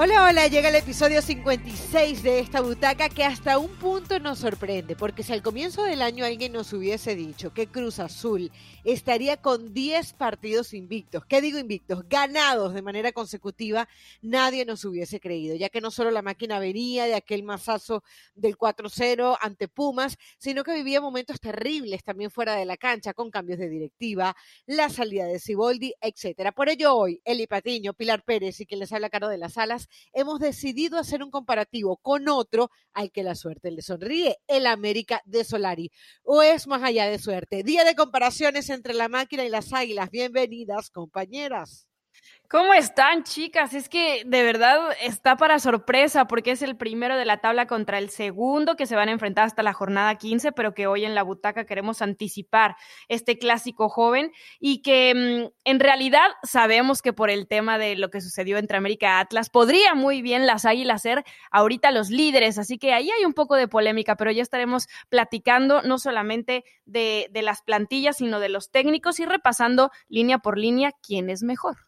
Hola, hola, llega el episodio 56 de esta butaca que hasta un punto nos sorprende, porque si al comienzo del año alguien nos hubiese dicho que Cruz Azul estaría con 10 partidos invictos, ¿qué digo invictos? Ganados de manera consecutiva, nadie nos hubiese creído, ya que no solo la máquina venía de aquel masazo del 4-0 ante Pumas, sino que vivía momentos terribles también fuera de la cancha, con cambios de directiva, la salida de Ciboldi, etcétera. Por ello hoy, Eli Patiño, Pilar Pérez y quien les habla Caro de las Alas, hemos decidido hacer un comparativo con otro al que la suerte le sonríe, el América de Solari. O es más allá de suerte. Día de comparaciones entre la máquina y las águilas. Bienvenidas, compañeras. ¿Cómo están, chicas? Es que de verdad está para sorpresa porque es el primero de la tabla contra el segundo que se van a enfrentar hasta la jornada 15, pero que hoy en la butaca queremos anticipar este clásico joven y que mm, en realidad sabemos que por el tema de lo que sucedió entre América Atlas, podría muy bien las Águilas ser ahorita los líderes, así que ahí hay un poco de polémica, pero ya estaremos platicando no solamente de, de las plantillas, sino de los técnicos y repasando línea por línea quién es mejor.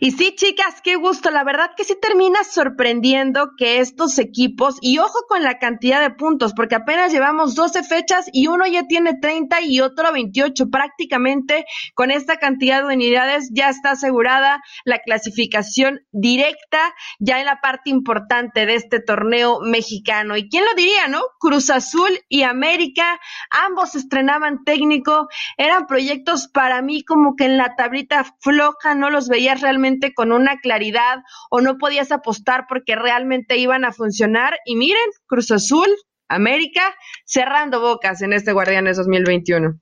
Y sí, chicas, qué gusto. La verdad que sí termina sorprendiendo que estos equipos, y ojo con la cantidad de puntos, porque apenas llevamos 12 fechas y uno ya tiene 30 y otro 28. Prácticamente con esta cantidad de unidades ya está asegurada la clasificación directa ya en la parte importante de este torneo mexicano. ¿Y quién lo diría, no? Cruz Azul y América, ambos estrenaban técnico, eran proyectos para mí como que en la tablita floja no los veías realmente con una claridad o no podías apostar porque realmente iban a funcionar. Y miren, Cruz Azul, América, cerrando bocas en este Guardianes 2021.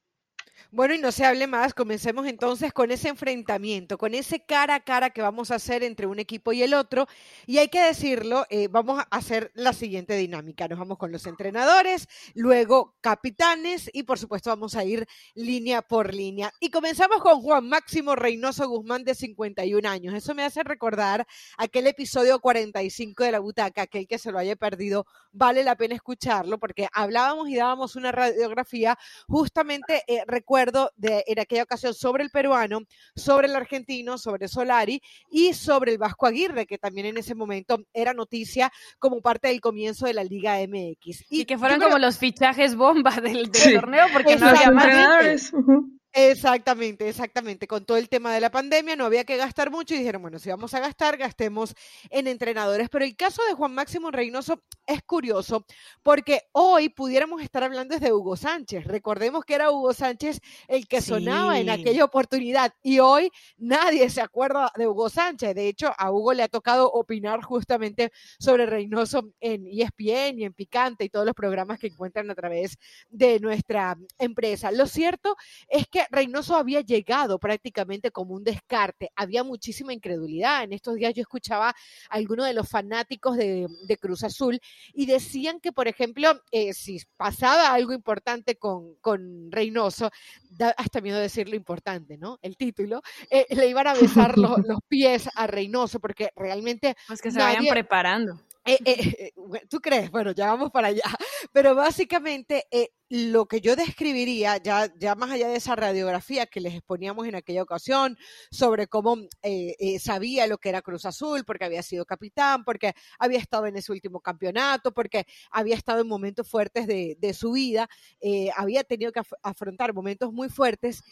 Bueno, y no se hable más, comencemos entonces con ese enfrentamiento, con ese cara a cara que vamos a hacer entre un equipo y el otro. Y hay que decirlo, eh, vamos a hacer la siguiente dinámica. Nos vamos con los entrenadores, luego capitanes y por supuesto vamos a ir línea por línea. Y comenzamos con Juan Máximo Reynoso Guzmán de 51 años. Eso me hace recordar aquel episodio 45 de la butaca, aquel que se lo haya perdido, vale la pena escucharlo porque hablábamos y dábamos una radiografía justamente, eh, de, en aquella ocasión sobre el peruano, sobre el argentino, sobre Solari y sobre el Vasco Aguirre, que también en ese momento era noticia como parte del comienzo de la Liga MX. Y, que fueron como los fichajes bomba del, torneo porque no había más. Exactamente, exactamente. Con todo el tema de la pandemia no había que gastar mucho y dijeron, bueno, si vamos a gastar, gastemos en entrenadores. Pero el caso de Juan Máximo Reynoso es curioso porque hoy pudiéramos estar hablando desde Hugo Sánchez. Recordemos que era Hugo Sánchez el que sonaba en aquella oportunidad y hoy nadie se acuerda de Hugo Sánchez. De hecho, a Hugo le ha tocado opinar justamente sobre Reynoso en ESPN y en Picante y todos los programas que encuentran a través de nuestra empresa. Lo cierto es que Reynoso había llegado prácticamente como un descarte. Había muchísima incredulidad. En estos días yo escuchaba a algunos de los fanáticos de, Cruz Azul y decían que, por ejemplo, eh, si pasaba algo importante con, con Reynoso, da hasta miedo decirlo importante, ¿no? El título, eh, le iban a besar los, pies a Reynoso porque realmente... Pues que se vayan preparando. Eh, ¿Tú crees? Bueno, ya vamos para allá. Pero básicamente lo que yo describiría, ya, ya más allá de esa radiografía que les exponíamos en aquella ocasión, sobre cómo eh, eh, sabía lo que era Cruz Azul, porque había sido capitán, porque había estado en ese último campeonato, porque había estado en momentos fuertes de, su vida, eh, había tenido que afrontar momentos muy fuertes.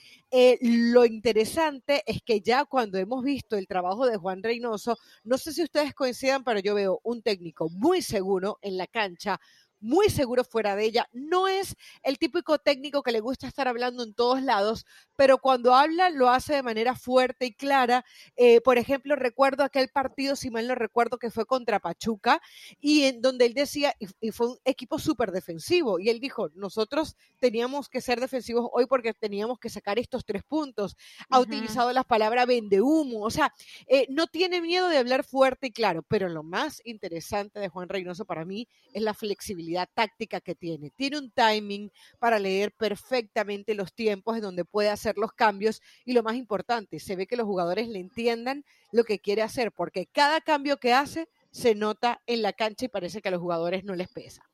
lo interesante es que ya cuando hemos visto el trabajo de Juan Reynoso, no sé si ustedes coincidan, pero yo veo un técnico muy seguro en la cancha, muy seguro fuera de ella. No es el típico técnico que le gusta estar hablando en todos lados, pero cuando habla lo hace de manera fuerte y clara. Eh, por ejemplo, recuerdo aquel partido, si mal no recuerdo, que fue contra Pachuca y en donde él decía, y, fue un equipo súper defensivo, y él dijo, nosotros teníamos que ser defensivos hoy porque teníamos que sacar estos tres puntos. Ha utilizado la palabra vende humo, o sea, eh, no tiene miedo de hablar fuerte y claro, pero lo más interesante de Juan Reynoso para mí es la flexibilidad táctica que tiene. Tiene un timing para leer perfectamente los tiempos en donde puede hacer los cambios y lo más importante, se ve que los jugadores le entiendan lo que quiere hacer porque cada cambio que hace se nota en la cancha y parece que a los jugadores no les pesa.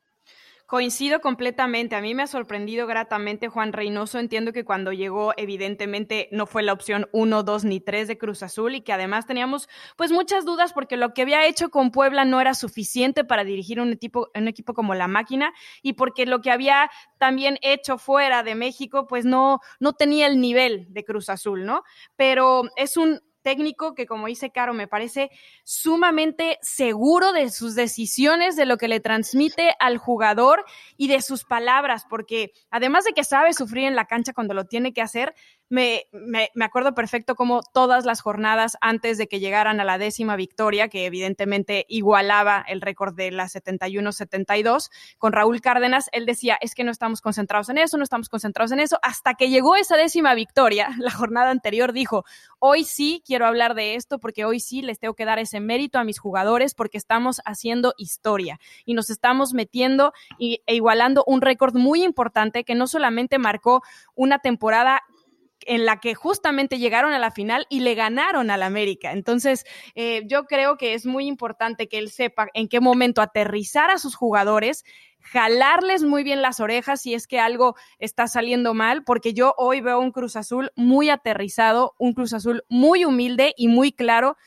Coincido completamente. A mí me ha sorprendido gratamente Juan Reynoso. Entiendo que cuando llegó, evidentemente, no fue la opción uno, dos ni tres de Cruz Azul y que además teníamos pues muchas dudas porque lo que había hecho con Puebla no era suficiente para dirigir un equipo, un equipo como la máquina y porque lo que había también hecho fuera de México pues no, no tenía el nivel de Cruz Azul, ¿no? Pero es un técnico que, como dice Caro, me parece sumamente seguro de sus decisiones, de lo que le transmite al jugador y de sus palabras, porque además de que sabe sufrir en la cancha cuando lo tiene que hacer, me, me, acuerdo perfecto como todas las jornadas antes de que llegaran a la décima victoria, que evidentemente igualaba el récord de la 71-72, con Raúl Cárdenas, él decía, es que no estamos concentrados en eso, no estamos concentrados en eso, hasta que llegó esa décima victoria, la jornada anterior dijo, hoy sí quiero hablar de esto porque hoy sí les tengo que dar ese mérito a mis jugadores porque estamos haciendo historia y nos estamos metiendo e igualando un récord muy importante que no solamente marcó una temporada en la que justamente llegaron a la final y le ganaron al América. Entonces, eh, yo creo que es muy importante que él sepa en qué momento aterrizar a sus jugadores, jalarles muy bien las orejas si es que algo está saliendo mal, porque yo hoy veo un Cruz Azul muy aterrizado, un Cruz Azul muy humilde y muy claro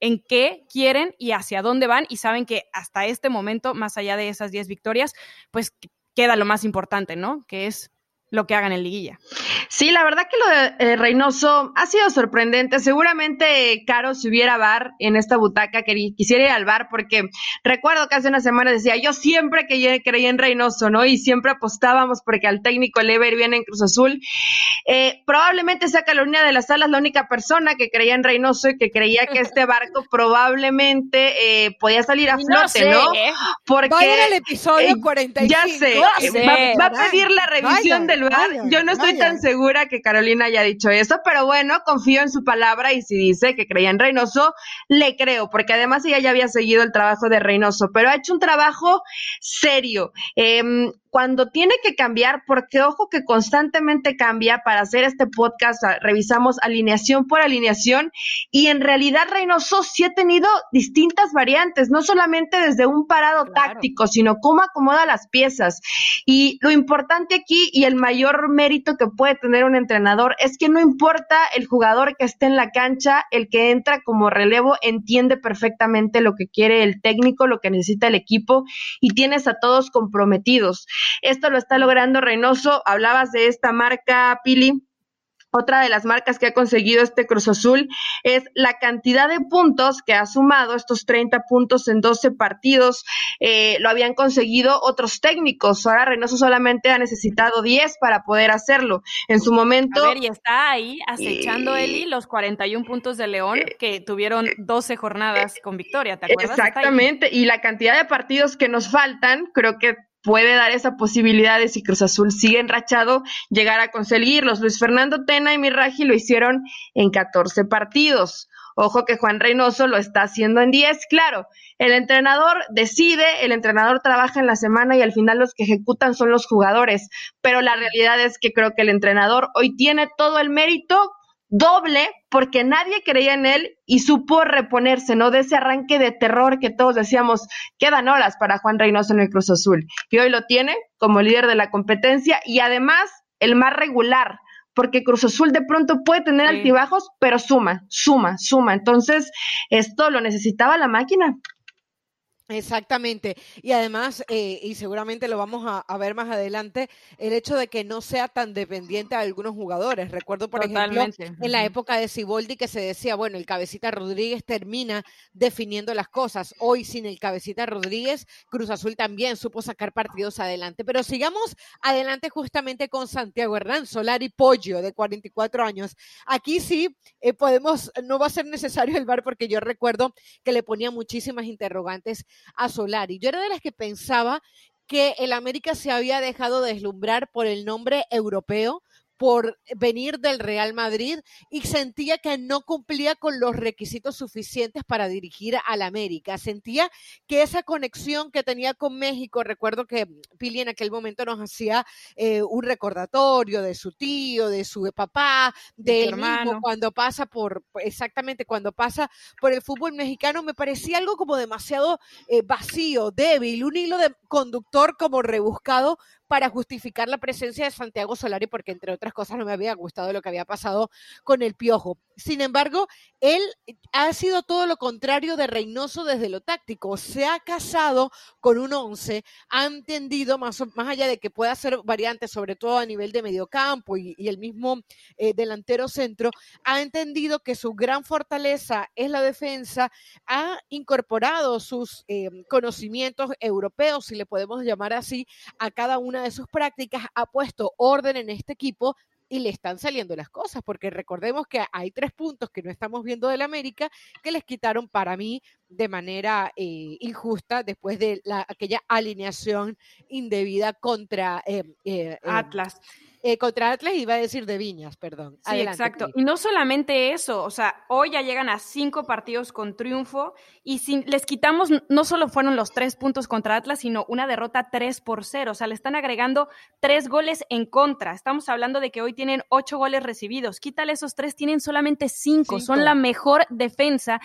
en qué quieren y hacia dónde van y saben que hasta este momento, más allá de esas 10 victorias, pues queda lo más importante, ¿no? Que es lo que hagan en liguilla. Sí, la verdad que lo de eh, Reynoso ha sido sorprendente. Seguramente Caro si hubiera bar en esta butaca que quisiera ir al bar porque recuerdo que hace una semana decía yo siempre que creía en Reynoso, ¿no? Y siempre apostábamos porque al técnico le iba a ir bien en Cruz Azul. Eh, probablemente sea Carolina de las Salas la única persona que creía en Reynoso y que creía que este barco probablemente eh, podía salir a flote, ¿no? Porque va a ir el episodio 45. Ya sé, va, a pedir la revisión del bar. yo no estoy tan segura que Carolina haya dicho eso, pero bueno, confío en su palabra y si dice que creía en Reynoso, le creo, porque además ella ya había seguido el trabajo de Reynoso, pero ha hecho un trabajo serio. Eh, cuando tiene que cambiar, porque ojo que constantemente cambia para hacer este podcast, revisamos alineación por alineación y en realidad Reynoso sí ha tenido distintas variantes, no solamente desde un parado táctico, sino cómo acomoda las piezas. Y lo importante aquí y el mayor mérito que puede tener un entrenador es que no importa el jugador que esté en la cancha, el que entra como relevo entiende perfectamente lo que quiere el técnico, lo que necesita el equipo y tienes a todos comprometidos. Esto lo está logrando Reynoso. Hablabas de esta marca, Pili. Otra de las marcas que ha conseguido este Cruz Azul es la cantidad de puntos que ha sumado estos 30 puntos en 12 partidos. Eh, lo habían conseguido otros técnicos. Ahora Reynoso solamente ha necesitado 10 para poder hacerlo. En su momento. A ver, y está ahí acechando Eli los 41 puntos de León eh, que tuvieron 12 jornadas con victoria. ¿Te acuerdas? Exactamente. Y la cantidad de partidos que nos faltan, creo que puede dar esa posibilidad de si Cruz Azul sigue enrachado, llegar a conseguirlos. Luis Fernando Tena y Mirraji lo hicieron en 14 partidos. Ojo que Juan Reynoso lo está haciendo en 10. Claro, el entrenador decide, el entrenador trabaja en la semana y al final los que ejecutan son los jugadores. Pero la realidad es que creo que el entrenador hoy tiene todo el mérito doble porque nadie creía en él y supo reponerse, ¿no? De ese arranque de terror que todos decíamos, quedan horas para Juan Reynoso en el Cruz Azul. Y hoy lo tiene como líder de la competencia y además el más regular, porque Cruz Azul de pronto puede tener altibajos, pero suma, suma, suma. Entonces, esto lo necesitaba la máquina. Exactamente. Y además, eh, y seguramente lo vamos a, ver más adelante, el hecho de que no sea tan dependiente de algunos jugadores. Recuerdo, por ejemplo, en la época de Ciboldi que se decía, bueno, el cabecita Rodríguez termina definiendo las cosas. Hoy, sin el cabecita Rodríguez, Cruz Azul también supo sacar partidos adelante. Pero sigamos adelante justamente con Santiago Hernán, Solar y Pollo, de 44 años. Aquí sí eh, podemos, no va a ser necesario el bar porque yo recuerdo que le ponía muchísimas interrogantes a Solari. Yo era de las que pensaba que el América se había dejado deslumbrar por el nombre europeo, por venir del Real Madrid y sentía que no cumplía con los requisitos suficientes para dirigir al América. Sentía que esa conexión que tenía con México, recuerdo que Pili en aquel momento nos hacía eh, un recordatorio de su tío, de su papá, de, él mismo cuando pasa por, exactamente cuando pasa por el fútbol mexicano, me parecía algo como demasiado eh, vacío, débil, un hilo de conductor como rebuscado para justificar la presencia de Santiago Solari, porque entre otras cosas no me había gustado lo que había pasado con el Piojo. Sin embargo, él ha sido todo lo contrario de Reynoso desde lo táctico. Se ha casado con un once, ha entendido, más, más allá de que pueda ser variante, sobre todo a nivel de mediocampo y, y el mismo eh, delantero centro, ha entendido que su gran fortaleza es la defensa, ha incorporado sus eh, conocimientos europeos, si le podemos llamar así, a cada una de sus prácticas, ha puesto orden en este equipo y le están saliendo las cosas, porque recordemos que hay tres puntos que no estamos viendo del América que les quitaron para mí de manera eh, injusta después de la, aquella alineación indebida contra eh, eh, Atlas. Eh, contra Atlas iba a decir de Viñas, perdón. Sí, exacto. Y no solamente eso, o sea, hoy ya llegan a cinco partidos con triunfo y si les quitamos, no solo fueron los tres puntos contra Atlas, sino una derrota tres por cero. O sea, le están agregando tres goles en contra. Estamos hablando de que hoy tienen ocho goles recibidos. Quítale esos tres, tienen solamente cinco. Son la mejor defensa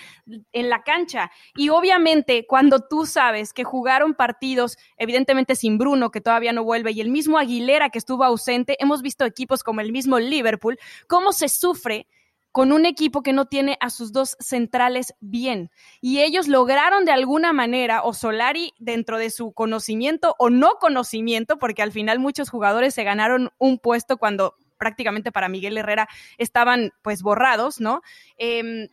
en la cancha. Y obviamente, cuando tú sabes que jugaron partidos, evidentemente sin Bruno, que todavía no vuelve, y el mismo Aguilera que estuvo ausente, hemos visto equipos como el mismo Liverpool, cómo se sufre con un equipo que no tiene a sus dos centrales bien. Y ellos lograron de alguna manera, o Solari dentro de su conocimiento o no conocimiento, porque al final muchos jugadores se ganaron un puesto cuando prácticamente para Miguel Herrera estaban pues borrados, ¿no? Em,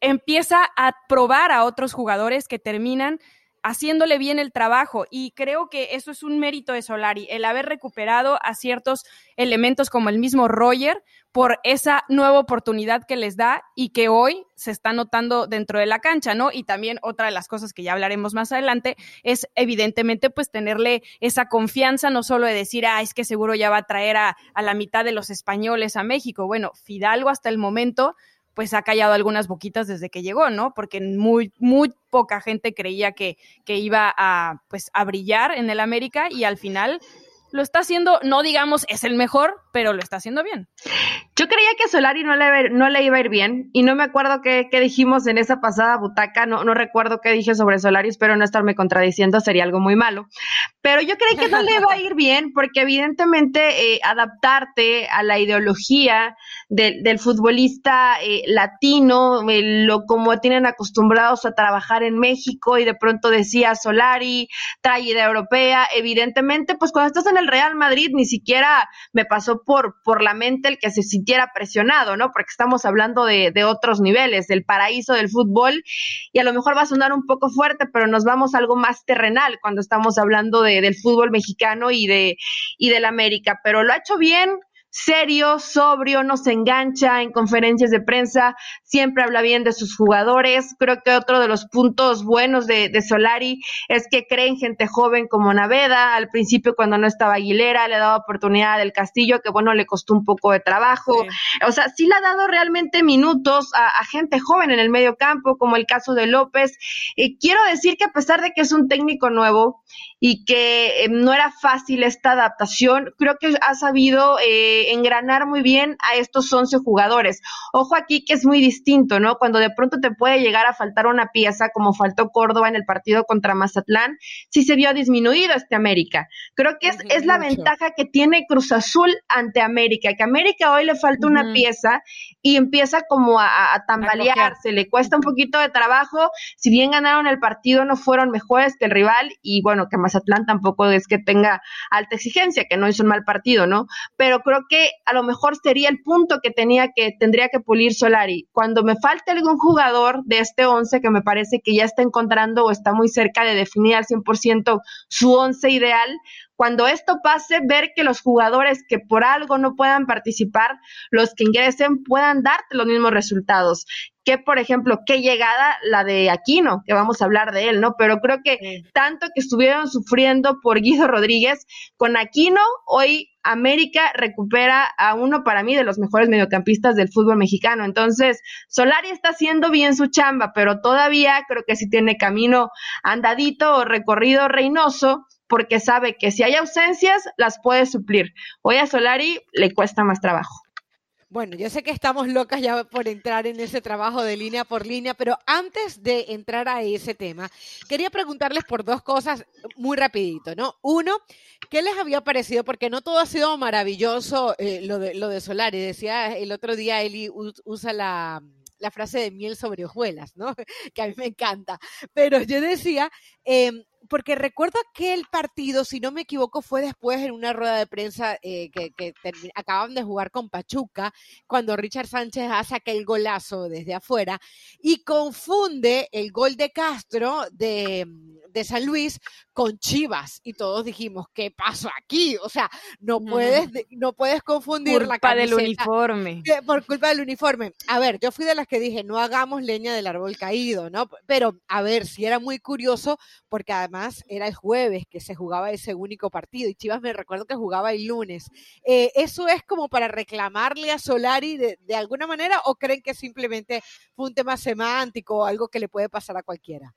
empieza a probar a otros jugadores que terminan haciéndole bien el trabajo y creo que eso es un mérito de Solari, el haber recuperado a ciertos elementos como el mismo Roger por esa nueva oportunidad que les da y que hoy se está notando dentro de la cancha, ¿no? Y también otra de las cosas que ya hablaremos más adelante es evidentemente pues tenerle esa confianza, no solo de decir, ah, es que seguro ya va a traer a, a la mitad de los españoles a México. Bueno, Fidalgo hasta el momento pues ha callado algunas boquitas desde que llegó, ¿no? Porque muy, muy poca gente creía que, que iba a, pues, a brillar en el América y al final lo está haciendo, no digamos es el mejor, pero lo está haciendo bien. Yo creía que Solari no le, iba a ir bien y no me acuerdo qué, dijimos en esa pasada butaca, no, no recuerdo qué dije sobre Solari, espero no estarme contradiciendo, sería algo muy malo. Pero yo creí que no le iba a ir bien porque evidentemente eh, adaptarte a la ideología del futbolista eh, latino, lo como tienen acostumbrados a trabajar en México y de pronto decía Solari, trae idea europea, evidentemente pues cuando estás en el Real Madrid ni siquiera me pasó por, por la mente el que se sintiera presionado, ¿no? Porque estamos hablando de, de otros niveles, del paraíso del fútbol, y a lo mejor va a sonar un poco fuerte, pero nos vamos a algo más terrenal cuando estamos hablando de, del fútbol mexicano y de y del América, pero lo ha hecho bien, serio, sobrio, no se engancha en conferencias de prensa, siempre habla bien de sus jugadores. Creo que otro de los puntos buenos de, Solari es que cree en gente joven como Naveda. Al principio, cuando no estaba Aguilera, le daba oportunidad del Castillo, que bueno, le costó un poco de trabajo. O sea, sí le ha dado realmente minutos a, gente joven en el medio campo, como el caso de López. Y quiero decir que a pesar de que es un técnico nuevo y que eh, no era fácil esta adaptación, creo que ha sabido eh, engranar muy bien a estos 11 jugadores. Ojo aquí que es muy distinto, ¿no? Cuando de pronto te puede llegar a faltar una pieza, como faltó Córdoba en el partido contra Mazatlán, sí se vio disminuido este América. Creo que es, es la ventaja que tiene Cruz Azul ante América, que a América hoy le falta una pieza y empieza como a, a tambalearse, le cuesta un poquito de trabajo, si bien ganaron el partido no fueron mejores que el rival y bueno, que Mazatlán tampoco es que tenga alta exigencia, que no hizo un mal partido, ¿no? Pero creo que a lo mejor sería el punto que tenía que tendría que pulir Solari. Cuando me falte algún jugador de este 11 que me parece que ya está encontrando o está muy cerca de definir al 100% su 11 ideal, cuando esto pase, ver que los jugadores que por algo no puedan participar, los que ingresen puedan darte los mismos resultados. Que, por ejemplo, qué llegada la de Aquino, que vamos a hablar de él, ¿no? Pero creo que tanto que estuvieron sufriendo por Guido Rodríguez, con Aquino, hoy América recupera a uno para mí de los mejores mediocampistas del fútbol mexicano. Entonces, Solari está haciendo bien su chamba, pero todavía creo que sí tiene camino andadito o recorrido reinoso porque sabe que si hay ausencias, las puede suplir. Hoy a Solari le cuesta más trabajo. Bueno, yo sé que estamos locas ya por entrar en ese trabajo de línea por línea, pero antes de entrar a ese tema, quería preguntarles por dos cosas muy rapidito, ¿no? Uno, ¿qué les había parecido? Porque no todo ha sido maravilloso eh, lo, de, lo de Solari. Decía el otro día, Eli usa la, la frase de miel sobre hojuelas, ¿no? Que a mí me encanta. Pero yo decía, eh, porque recuerdo aquel partido, si no me equivoco, fue después en una rueda de prensa eh, que, acaban de jugar con Pachuca, cuando Richard Sánchez hace aquel golazo desde afuera y confunde el gol de Castro de, de San Luis con Chivas. Y todos dijimos, ¿qué pasó aquí? O sea, no puedes, no puedes confundir la camiseta. del uniforme. Por culpa del uniforme. A ver, yo fui de las que dije, no hagamos leña del árbol caído, ¿no? Pero, a ver, si era muy curioso, porque además era el jueves que se jugaba ese único partido y Chivas me recuerdo que jugaba el lunes. Eh, ¿Eso es como para reclamarle a Solari de, de alguna manera o creen que simplemente fue un tema semántico o algo que le puede pasar a cualquiera?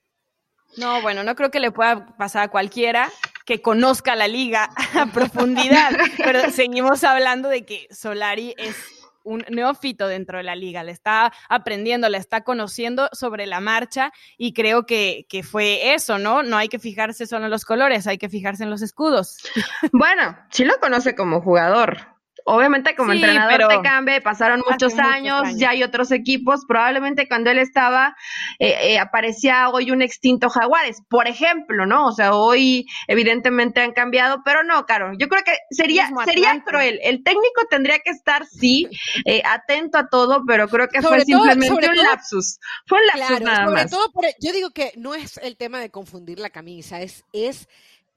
No, bueno, no creo que le pueda pasar a cualquiera que conozca la liga a profundidad, pero seguimos hablando de que Solari es un neófito dentro de la liga, le está aprendiendo, le está conociendo sobre la marcha y creo que, que fue eso, ¿no? No hay que fijarse solo en los colores, hay que fijarse en los escudos. Bueno, sí lo conoce como jugador, Obviamente como entrenador te cambia, pasaron muchos años, ya hay otros equipos, probablemente cuando él estaba eh, eh, aparecía hoy un extinto Jaguares, por ejemplo, ¿no? O sea, hoy evidentemente han cambiado, pero no, Caro, yo creo que sería sería cruel. El técnico tendría que estar, sí, eh, atento a todo, pero creo que fue simplemente un lapsus. Fue un lapsus nada sobre Todo yo digo que no es el tema de confundir la camisa, es, es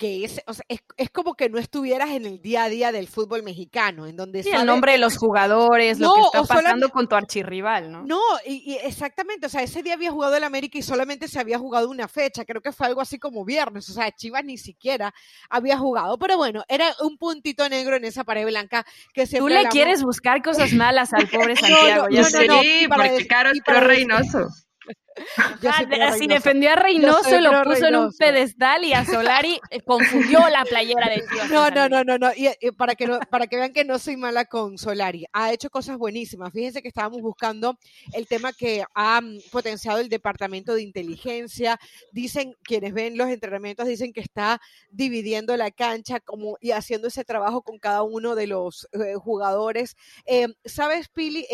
que es, o sea, es, es, como que no estuvieras en el día a día del fútbol mexicano, en donde sí, el nombre de los jugadores, lo que está pasando con tu archirrival, ¿no? No, y, exactamente, o sea, ese día había jugado el América y solamente se había jugado una fecha, creo que fue algo así como viernes, o sea, Chivas ni siquiera había jugado, pero bueno, era un puntito negro en esa pared blanca que se Tú le quieres buscar cosas malas al pobre Santiago, no, no, sí, porque Caro es Reynoso. si defendió a Reynoso, lo puso en un pedestal y a Solari eh, confundió la playera de tío. No, no, no, no, no. Y, para, que para que vean que no soy mala con Solari, ha hecho cosas buenísimas. Fíjense que estábamos buscando el tema que ha mm, potenciado el Departamento de Inteligencia. Dicen, quienes ven los entrenamientos, dicen que está dividiendo la cancha como, y haciendo ese trabajo con cada uno de los eh, jugadores. Eh, ¿Sabes, Pili,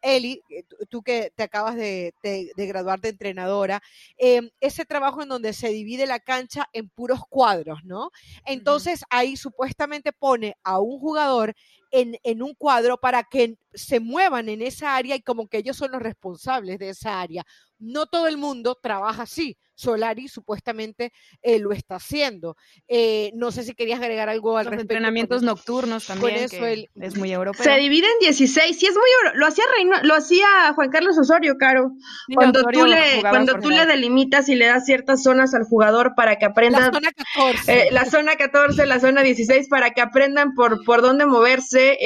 Eli, tú que te acabas de, de graduar de entrenadora, em, ese trabajo en donde se divide la cancha en puros cuadros, ¿no? Entonces ahí supuestamente pone a un jugador en, en, un cuadro para que se muevan en esa área y como que ellos son los responsables de esa área. No todo el mundo trabaja así. Solari supuestamente eh, lo está haciendo. Eh, no sé si querías agregar algo al Los entrenamientos nocturnos también, eso es muy europeo. Se divide en 16, sí es muy lo hacía lo hacía Juan Carlos Osorio, Caro. cuando tú le cuando tú le delimitas y le das ciertas zonas al jugador para que aprenda la zona 14, eh, la zona 14, la zona 16 para que aprendan por por dónde moverse,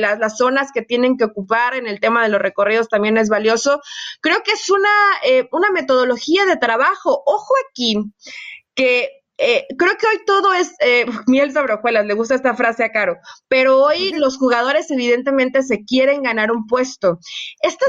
las, las zonas que tienen que ocupar en el tema de los recorridos también es valioso. Creo que es una una metodología de trabajo. Ojo, aquí, que eh, creo que hoy todo es eh, miel sobre hojuelas, le gusta esta frase a Caro, pero hoy los jugadores evidentemente se quieren ganar un puesto. Estas,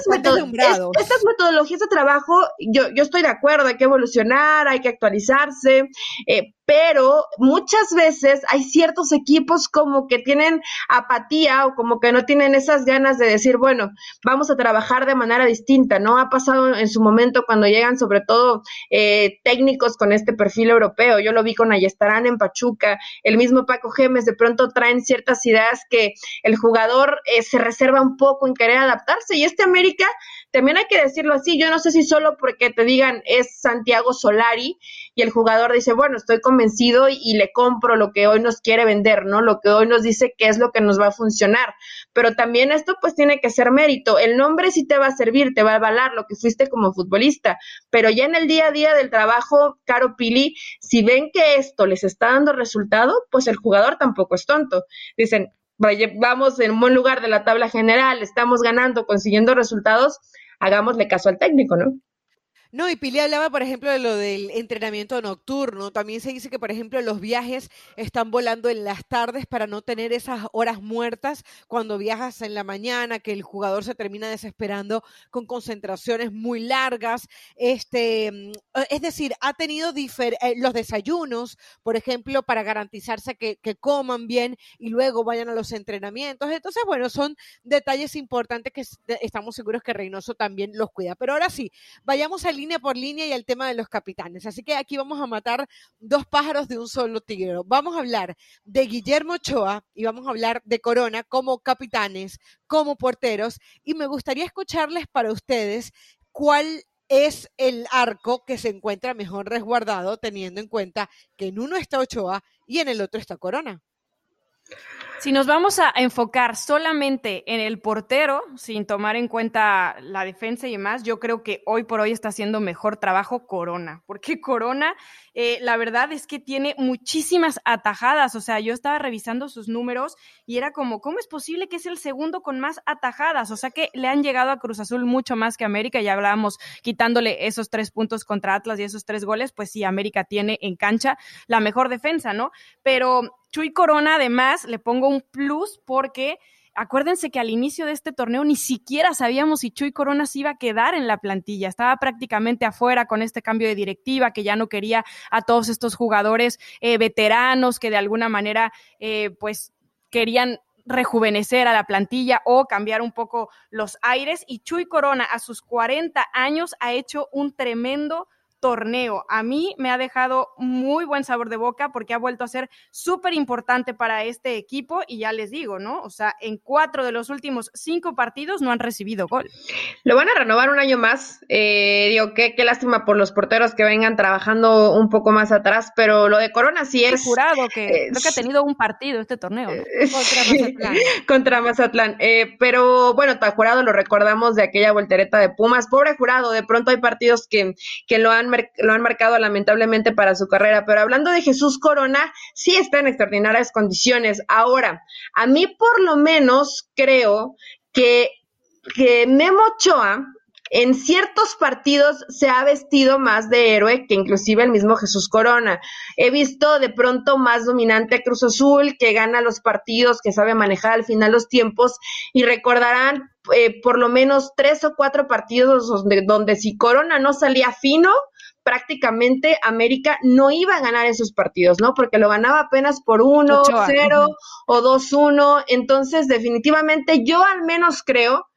estas metodologías de trabajo, yo, yo estoy de acuerdo, hay que evolucionar, hay que actualizarse, eh, pero muchas veces hay ciertos equipos como que tienen apatía o como que no tienen esas ganas de decir, bueno, vamos a trabajar de manera distinta, ¿no? Ha pasado en su momento cuando llegan sobre todo eh, técnicos con este perfil europeo, yo lo vi con Ayestarán en Pachuca, el mismo Paco Gemes, de pronto traen ciertas ideas que el jugador eh, se reserva un poco en querer adaptarse y este América también hay que decirlo así, yo no sé si solo porque te digan es Santiago Solari y el jugador dice, bueno, estoy convencido y, le compro lo que hoy nos quiere vender, ¿no? Lo que hoy nos dice que es lo que nos va a funcionar. Pero también esto pues tiene que ser mérito. El nombre sí te va a servir, te va a avalar lo que fuiste como futbolista, pero ya en el día a día del trabajo, Caro Pili, si ven que esto les está dando resultado, pues el jugador tampoco es tonto. Dicen, vamos en buen lugar de la tabla general, estamos ganando, consiguiendo resultados, hagámosle caso al técnico, ¿no? No, y Pili hablaba, por ejemplo, de lo del entrenamiento nocturno. También se dice que, por ejemplo, los viajes están volando en las tardes para no tener esas horas muertas cuando viajas en la mañana, que el jugador se termina desesperando con concentraciones muy largas. Este, mm, es decir, ha tenido eh, los desayunos, por ejemplo, para garantizarse que, coman bien y luego vayan a los entrenamientos. Entonces, bueno, son detalles importantes que estamos seguros que Reynoso también los cuida. Pero ahora sí, vayamos al línea por línea y el tema de los capitanes. Así que aquí vamos a matar dos pájaros de un solo tigre. Vamos a hablar de Guillermo Ochoa y vamos a hablar de Corona como capitanes, como porteros. Y me gustaría escucharles para ustedes cuál es el arco que se encuentra mejor resguardado, teniendo en cuenta que en uno está Ochoa y en el otro está Corona. Si nos vamos a enfocar solamente en el portero, sin tomar en cuenta la defensa y demás, yo creo que hoy por hoy está haciendo mejor trabajo Corona, porque Corona, eh, la verdad es que tiene muchísimas atajadas. O sea, yo estaba revisando sus números y era como, ¿cómo es posible que es el segundo con más atajadas? O sea, que le han llegado a Cruz Azul mucho más que América. Ya hablábamos quitándole esos tres puntos contra Atlas y esos tres goles, pues sí, América tiene en cancha la mejor defensa, ¿no? Pero Chuy Corona, además, le pongo un plus porque acuérdense que al inicio de este torneo ni siquiera sabíamos si Chuy Corona se iba a quedar en la plantilla. Estaba prácticamente afuera con este cambio de directiva, que ya no quería a todos estos jugadores eh, veteranos que de alguna manera, eh, pues, querían rejuvenecer a la plantilla o cambiar un poco los aires. Y Chuy Corona, a sus 40 años, ha hecho un tremendo torneo. A mí me ha dejado muy buen sabor de boca porque ha vuelto a ser súper importante para este equipo y ya les digo, ¿no? O sea, en cuatro de los últimos cinco partidos no han recibido gol. Lo van a renovar un año más. Eh, digo, qué, qué lástima por los porteros que vengan trabajando un poco más atrás, pero lo de Corona sí es... jurado que creo que ha tenido un partido este torneo. ¿no? contra Mazatlán. contra Mazatlán. Eh, pero bueno, está jurado lo recordamos de aquella voltereta de Pumas. Pobre jurado, de pronto hay partidos que, que lo han lo han marcado lamentablemente para su carrera. Pero hablando de Jesús Corona, sí está en extraordinarias condiciones. Ahora, a mí por lo menos creo que, que Memo Ochoa en ciertos partidos se ha vestido más de héroe que inclusive el mismo Jesús Corona. He visto de pronto más dominante a Cruz Azul, que gana los partidos, que sabe manejar al final los tiempos, y recordarán eh, por lo menos tres o cuatro partidos donde, donde si Corona no salía fino, prácticamente América no iba a ganar esos partidos, ¿no? Porque lo ganaba apenas por 1-0 o 2-1. Entonces, definitivamente yo al menos creo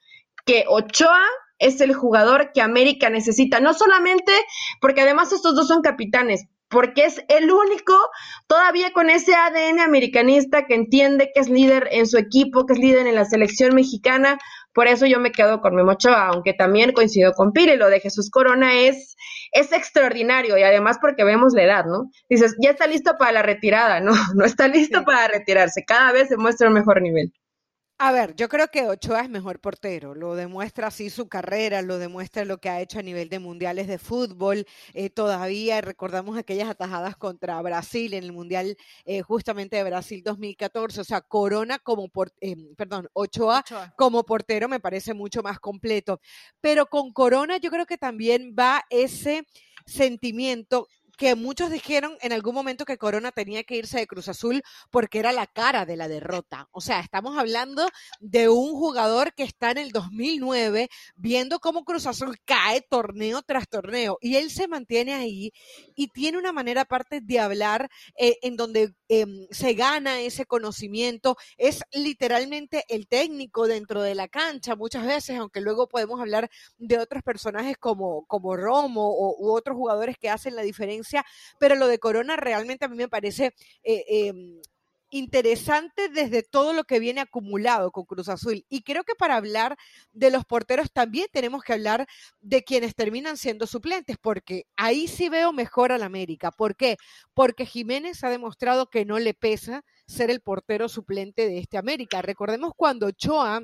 que Ochoa es el jugador que América necesita, no solamente porque además estos dos son capitanes, porque es el único todavía con ese ADN americanista que entiende que es líder en su equipo, que es líder en la selección mexicana. Por eso yo me quedo con Memo Ochoa, aunque también coincido con Pire, lo de Jesús Corona es, es extraordinario y además porque vemos la edad, ¿no? Dices, ya está listo para la retirada, no, no está listo para retirarse, cada vez se muestra un mejor nivel. A ver, yo creo que Ochoa es mejor portero, lo demuestra así su carrera, lo demuestra lo que ha hecho a nivel de mundiales de fútbol. Eh, todavía recordamos aquellas atajadas contra Brasil en el mundial eh, justamente de Brasil 2014. O sea, Corona como por, eh, perdón, Ochoa, Ochoa, como portero me parece mucho más completo. Pero con Corona yo creo que también va ese sentimiento que muchos dijeron en algún momento que Corona tenía que irse de Cruz Azul porque era la cara de la derrota. O sea, estamos hablando de un jugador que está en el 2009 viendo cómo Cruz Azul cae torneo tras torneo y él se mantiene ahí y tiene una manera aparte de hablar eh, en donde em, se gana ese conocimiento. Es literalmente el técnico dentro de la cancha muchas veces, aunque luego podemos hablar de otros personajes como, como Romo o, u otros jugadores que hacen la diferencia pero lo de Corona realmente a mí me parece... Eh, em, interesante desde todo lo que viene acumulado con Cruz Azul. Y creo que para hablar de los porteros también tenemos que hablar de quienes terminan siendo suplentes, porque ahí sí veo mejor al América. ¿Por qué? Porque Jiménez ha demostrado que no le pesa ser el portero suplente de este América. Recordemos cuando Ochoa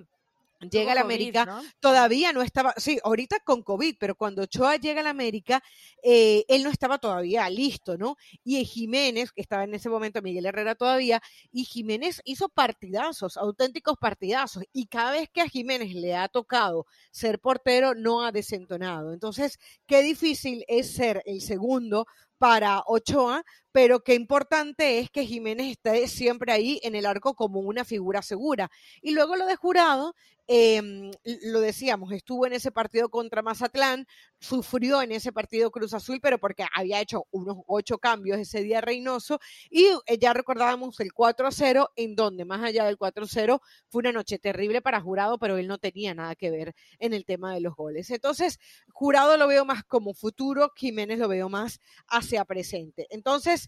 llega a la América, todavía no estaba, sí, ahorita con COVID, pero cuando Ochoa llega a la América, eh, él no estaba todavía listo, ¿no? Y Jiménez, que estaba en ese momento Miguel Herrera todavía, y Jiménez hizo partidazos, auténticos partidazos, y cada vez que a Jiménez le ha tocado ser portero, no ha desentonado. Entonces, qué difícil es ser el segundo para Ochoa, pero qué importante es que Jiménez esté siempre ahí en el arco como una figura segura. Y luego lo de jurado, Em, lo decíamos, estuvo en ese partido contra Mazatlán, sufrió en ese partido Cruz Azul, pero porque había hecho unos ocho cambios ese día Reynoso, y eh, ya recordábamos el 4-0, en donde más allá del 4-0 fue una noche terrible para Jurado, pero él no tenía nada que ver en el tema de los goles. Entonces, Jurado lo veo más como futuro, Jiménez lo veo más hacia presente. Entonces,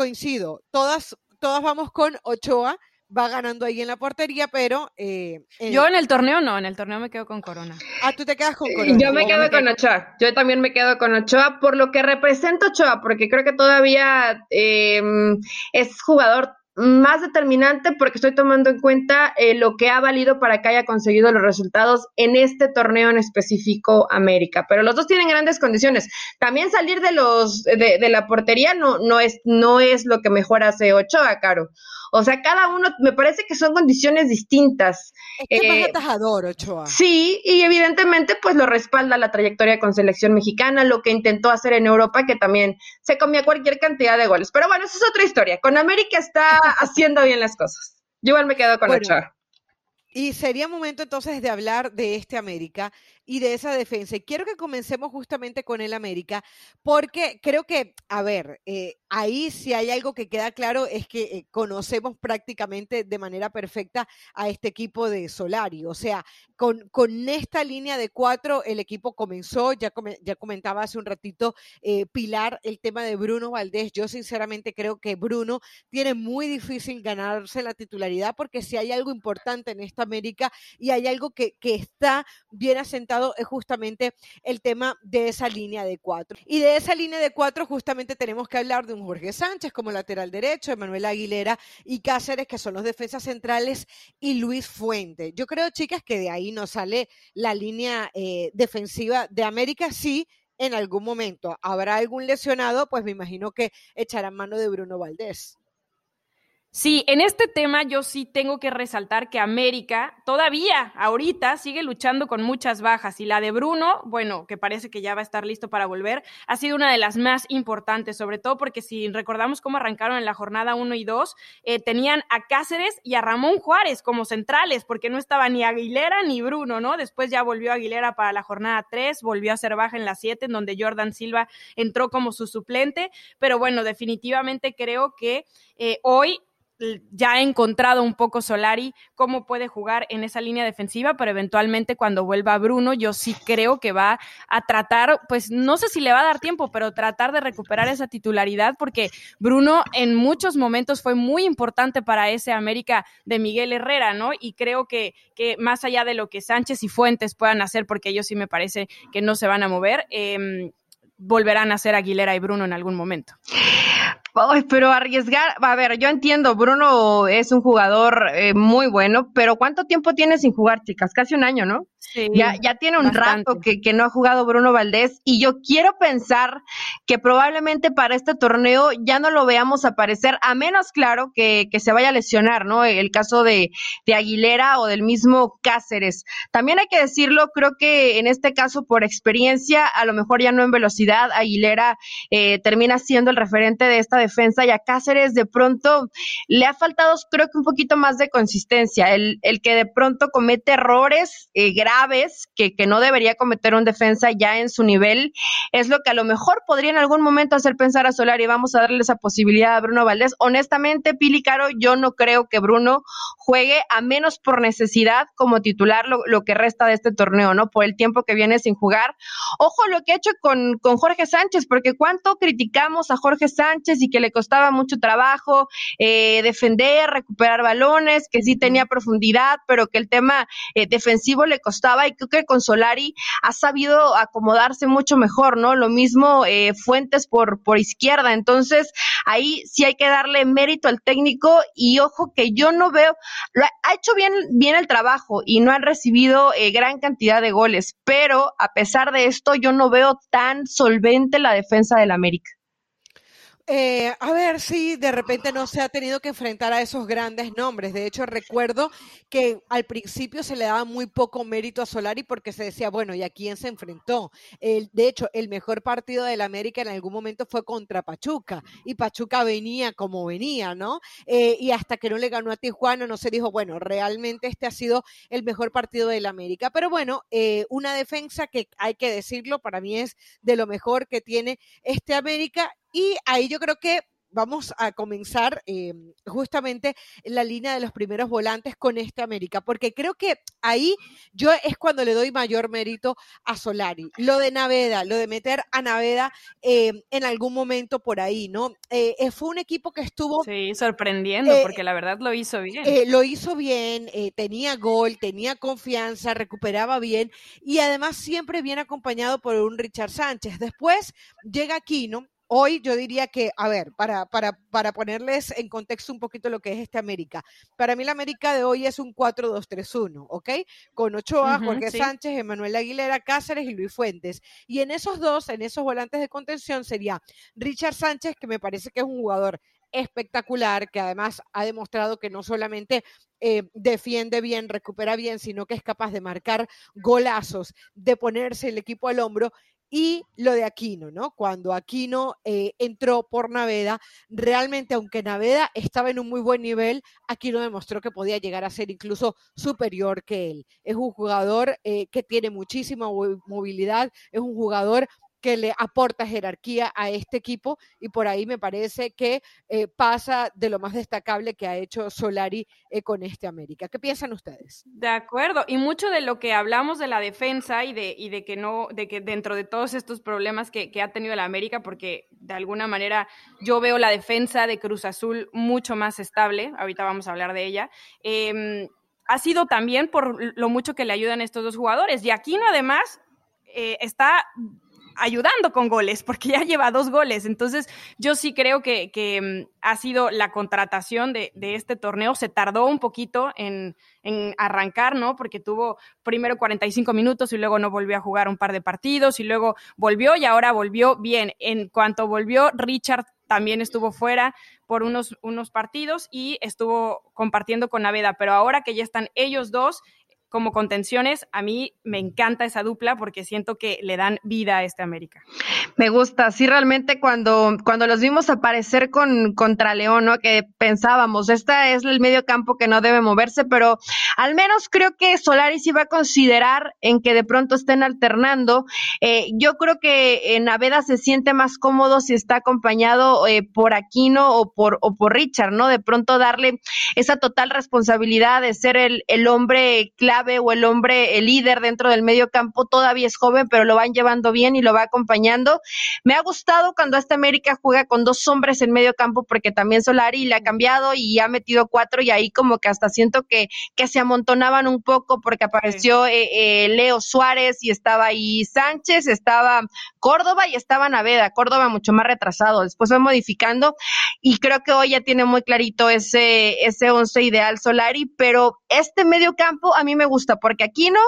coincido, todas, todas vamos con Ochoa va ganando ahí en la portería, pero... Eh, Yo en el torneo no, en el torneo me quedo con Corona. Ah, tú te quedas con Corona. Yo me quedo con Ochoa, yo también me quedo con Ochoa por lo que representa Ochoa, porque creo que todavía em, es jugador más determinante porque estoy tomando en cuenta eh, lo que ha valido para que haya conseguido los resultados en este torneo en específico América. Pero los dos tienen grandes condiciones. También salir de los de, de la portería no, no es no es lo que mejor hace Ochoa, Caro. O sea, cada uno, me parece que son condiciones distintas. Es que eh, atajador, Ochoa. Sí, y evidentemente pues lo respalda la trayectoria con selección mexicana, lo que intentó hacer en Europa, que también se comía cualquier cantidad de goles. Pero bueno, eso es otra historia. Con América está haciendo bien las cosas. Yo igual me quedo con Ochoa. Y sería momento entonces de hablar de este América y de esa defensa. Y quiero que comencemos justamente con el América, porque creo que, a ver, eh, ahí si hay algo que queda claro es que eh, conocemos prácticamente de manera perfecta a este equipo de Solari. O sea, con, con esta línea de cuatro, el equipo comenzó, ya, ya comentaba hace un ratito eh, Pilar el tema de Bruno Valdés. Yo sinceramente creo que Bruno tiene muy difícil ganarse la titularidad, porque si hay algo importante en esta América y hay algo que, que está bien asentado, es justamente el tema de esa línea de cuatro. Y de esa línea de cuatro justamente tenemos que hablar de un Jorge Sánchez como lateral derecho, Emanuel Aguilera y Cáceres, que son los defensas centrales, y Luis Fuente. Yo creo, chicas, que de ahí no sale la línea eh, defensiva de América, sí, en algún momento habrá algún lesionado, pues me imagino que echarán mano de Bruno Valdés. Sí, en este tema yo sí tengo que resaltar que América todavía, ahorita, sigue luchando con muchas bajas y la de Bruno, bueno, que parece que ya va a estar listo para volver, ha sido una de las más importantes, sobre todo porque si recordamos cómo arrancaron en la jornada 1 y 2, eh, tenían a Cáceres y a Ramón Juárez como centrales, porque no estaba ni Aguilera ni Bruno, ¿no? Después ya volvió Aguilera para la jornada 3, volvió a ser baja en la 7, en donde Jordan Silva entró como su suplente, pero bueno, definitivamente creo que eh, hoy ya ha encontrado un poco Solari cómo puede jugar en esa línea defensiva, pero eventualmente cuando vuelva Bruno, yo sí creo que va a tratar, pues no sé si le va a dar tiempo, pero tratar de recuperar esa titularidad, porque Bruno en muchos momentos fue muy importante para ese América de Miguel Herrera, ¿no? Y creo que, que más allá de lo que Sánchez y Fuentes puedan hacer, porque ellos sí me parece que no se van a mover, eh, volverán a ser Aguilera y Bruno en algún momento pero arriesgar, a ver, yo entiendo, Bruno es un jugador eh, muy bueno, pero ¿cuánto tiempo tiene sin jugar, chicas? Casi un año, ¿no? Sí, ya, ya tiene un rato que, que, no ha jugado Bruno Valdés y yo quiero pensar que probablemente para este torneo ya no lo veamos aparecer, a menos, claro, que, que se vaya a lesionar, ¿no? El caso de, de Aguilera o del mismo Cáceres. También hay que decirlo, creo que en este caso, por experiencia, a lo mejor ya no en velocidad, Aguilera eh, termina siendo el referente de esta defensa y a Cáceres de pronto le ha faltado, creo que un poquito más de consistencia, el, el que de pronto comete errores eh, graves que, que no debería cometer un defensa ya en su nivel, es lo que a lo mejor podría en algún momento hacer pensar a Solari, vamos a darle esa posibilidad a Bruno Valdés. Honestamente, Pili Caro, yo no creo que Bruno juegue a menos por necesidad como titular lo, lo que resta de este torneo, ¿no? Por el tiempo que viene sin jugar. Ojo lo que ha hecho con, con Jorge Sánchez, porque cuánto criticamos a Jorge Sánchez y que le costaba mucho trabajo eh, defender, recuperar balones, que sí tenía profundidad, pero que el tema eh, defensivo le costaba y creo que con Solari ha sabido acomodarse mucho mejor, ¿no? Lo mismo eh, Fuentes por, por izquierda. Entonces, ahí sí hay que darle mérito al técnico y ojo que yo no veo, ha hecho bien, bien el trabajo y no han recibido eh, gran cantidad de goles, pero a pesar de esto yo no veo tan solvente la defensa del América. Eh, a ver si de repente no se ha tenido que enfrentar a esos grandes nombres. De hecho, recuerdo que al principio se le daba muy poco mérito a Solari porque se decía, bueno, ¿y a quién se enfrentó? De hecho, el mejor partido del América en algún momento fue contra Pachuca y Pachuca venía como venía, ¿no? Eh, y hasta que no le ganó a Tijuana no se dijo, bueno, realmente este ha sido el mejor partido del América. Pero bueno, eh, una defensa que hay que decirlo, para mí es de lo mejor que tiene este América y ahí yo creo que vamos a comenzar eh, justamente en la línea de los primeros volantes con este América, porque creo que ahí yo es cuando le doy mayor mérito a Solari. Lo de Naveda, lo de meter a Naveda eh, en algún momento por ahí, ¿no? Eh, fue un equipo que estuvo... Sí, sorprendiendo, porque la verdad lo hizo bien. lo hizo bien, tenía gol, tenía confianza, recuperaba bien y además siempre bien acompañado por un Richard Sánchez. Después llega Aquino Hoy yo diría que, a ver, para, para, para ponerles en contexto un poquito lo que es este América. Para mí la América de hoy es un 4-2-3-1, ¿ok? Con Ochoa, Jorge Sánchez, Emanuel Aguilera, Cáceres y Luis Fuentes. Y en esos dos, en esos volantes de contención sería Richard Sánchez, que me parece que es un jugador espectacular, que además ha demostrado que no solamente eh, defiende bien, recupera bien, sino que es capaz de marcar golazos, de ponerse el equipo al hombro y lo de Aquino, ¿no? Cuando Aquino eh, entró por Naveda, realmente aunque Naveda estaba en un muy buen nivel, Aquino demostró que podía llegar a ser incluso superior que él. Es un jugador eh, que tiene muchísima movilidad, es un jugador que le aporta jerarquía a este equipo y por ahí me parece que eh, pasa de lo más destacable que ha hecho Solari eh, con este América. ¿Qué piensan ustedes? De acuerdo, y mucho de lo que hablamos de la defensa y de, y de que no, de que dentro de todos estos problemas que, ha tenido el América, porque de alguna manera yo veo la defensa de Cruz Azul mucho más estable, ahorita vamos a hablar de ella. Em, ha sido también por lo mucho que le ayudan estos dos jugadores. Y Aquino además eh, está ayudando con goles, porque ya lleva dos goles. Entonces, yo sí creo que, mm, ha sido la contratación de, este torneo. Se tardó un poquito en, arrancar, ¿no? Porque tuvo primero 45 minutos y luego no volvió a jugar un par de partidos y luego volvió y ahora volvió bien. En cuanto volvió, Richard también estuvo fuera por unos, unos partidos y estuvo compartiendo con Naveda, pero ahora que ya están ellos dos, como contenciones, a mí me encanta esa dupla porque siento que le dan vida a este América. Me gusta, sí, realmente cuando, cuando los vimos aparecer con, contra León, ¿no? Que pensábamos, este es el medio campo que no debe moverse, pero al menos creo que Solari sí va a considerar en que de pronto estén alternando. Eh, yo creo que en Naveda se siente más cómodo si está acompañado eh, por Aquino o por, o por Richard, ¿no? De pronto darle esa total responsabilidad de ser el, el hombre clave o el hombre, el líder dentro del medio campo, todavía es joven, pero lo van llevando bien y lo va acompañando. Me ha gustado cuando esta América juega con dos hombres en medio campo, porque también Solari le ha cambiado y ha metido cuatro y ahí como que hasta siento que, que se amontonaban un poco porque apareció eh, eh, Leo Suárez y estaba ahí Sánchez, estaba Córdoba y estaba Naveda, Córdoba mucho más retrasado, después fue modificando y creo que hoy ya tiene muy clarito ese, ese once ideal Solari, pero este medio campo a mí me gusta porque Aquino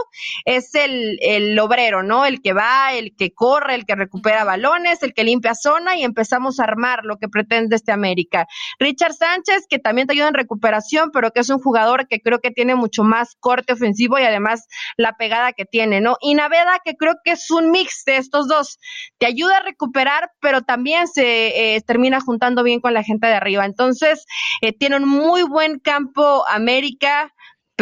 es el, el obrero, ¿no? El que va, el que corre, el que recupera balones, el que limpia zona y empezamos a armar lo que pretende este América. Richard Sánchez, que también te ayuda en recuperación, pero que es un jugador que creo que tiene mucho más corte ofensivo y además la pegada que tiene, ¿no? Y Naveda, que creo que es un mix de estos dos. Te ayuda a recuperar, pero también se eh, termina juntando bien con la gente de arriba. Entonces, eh, tiene un muy buen campo América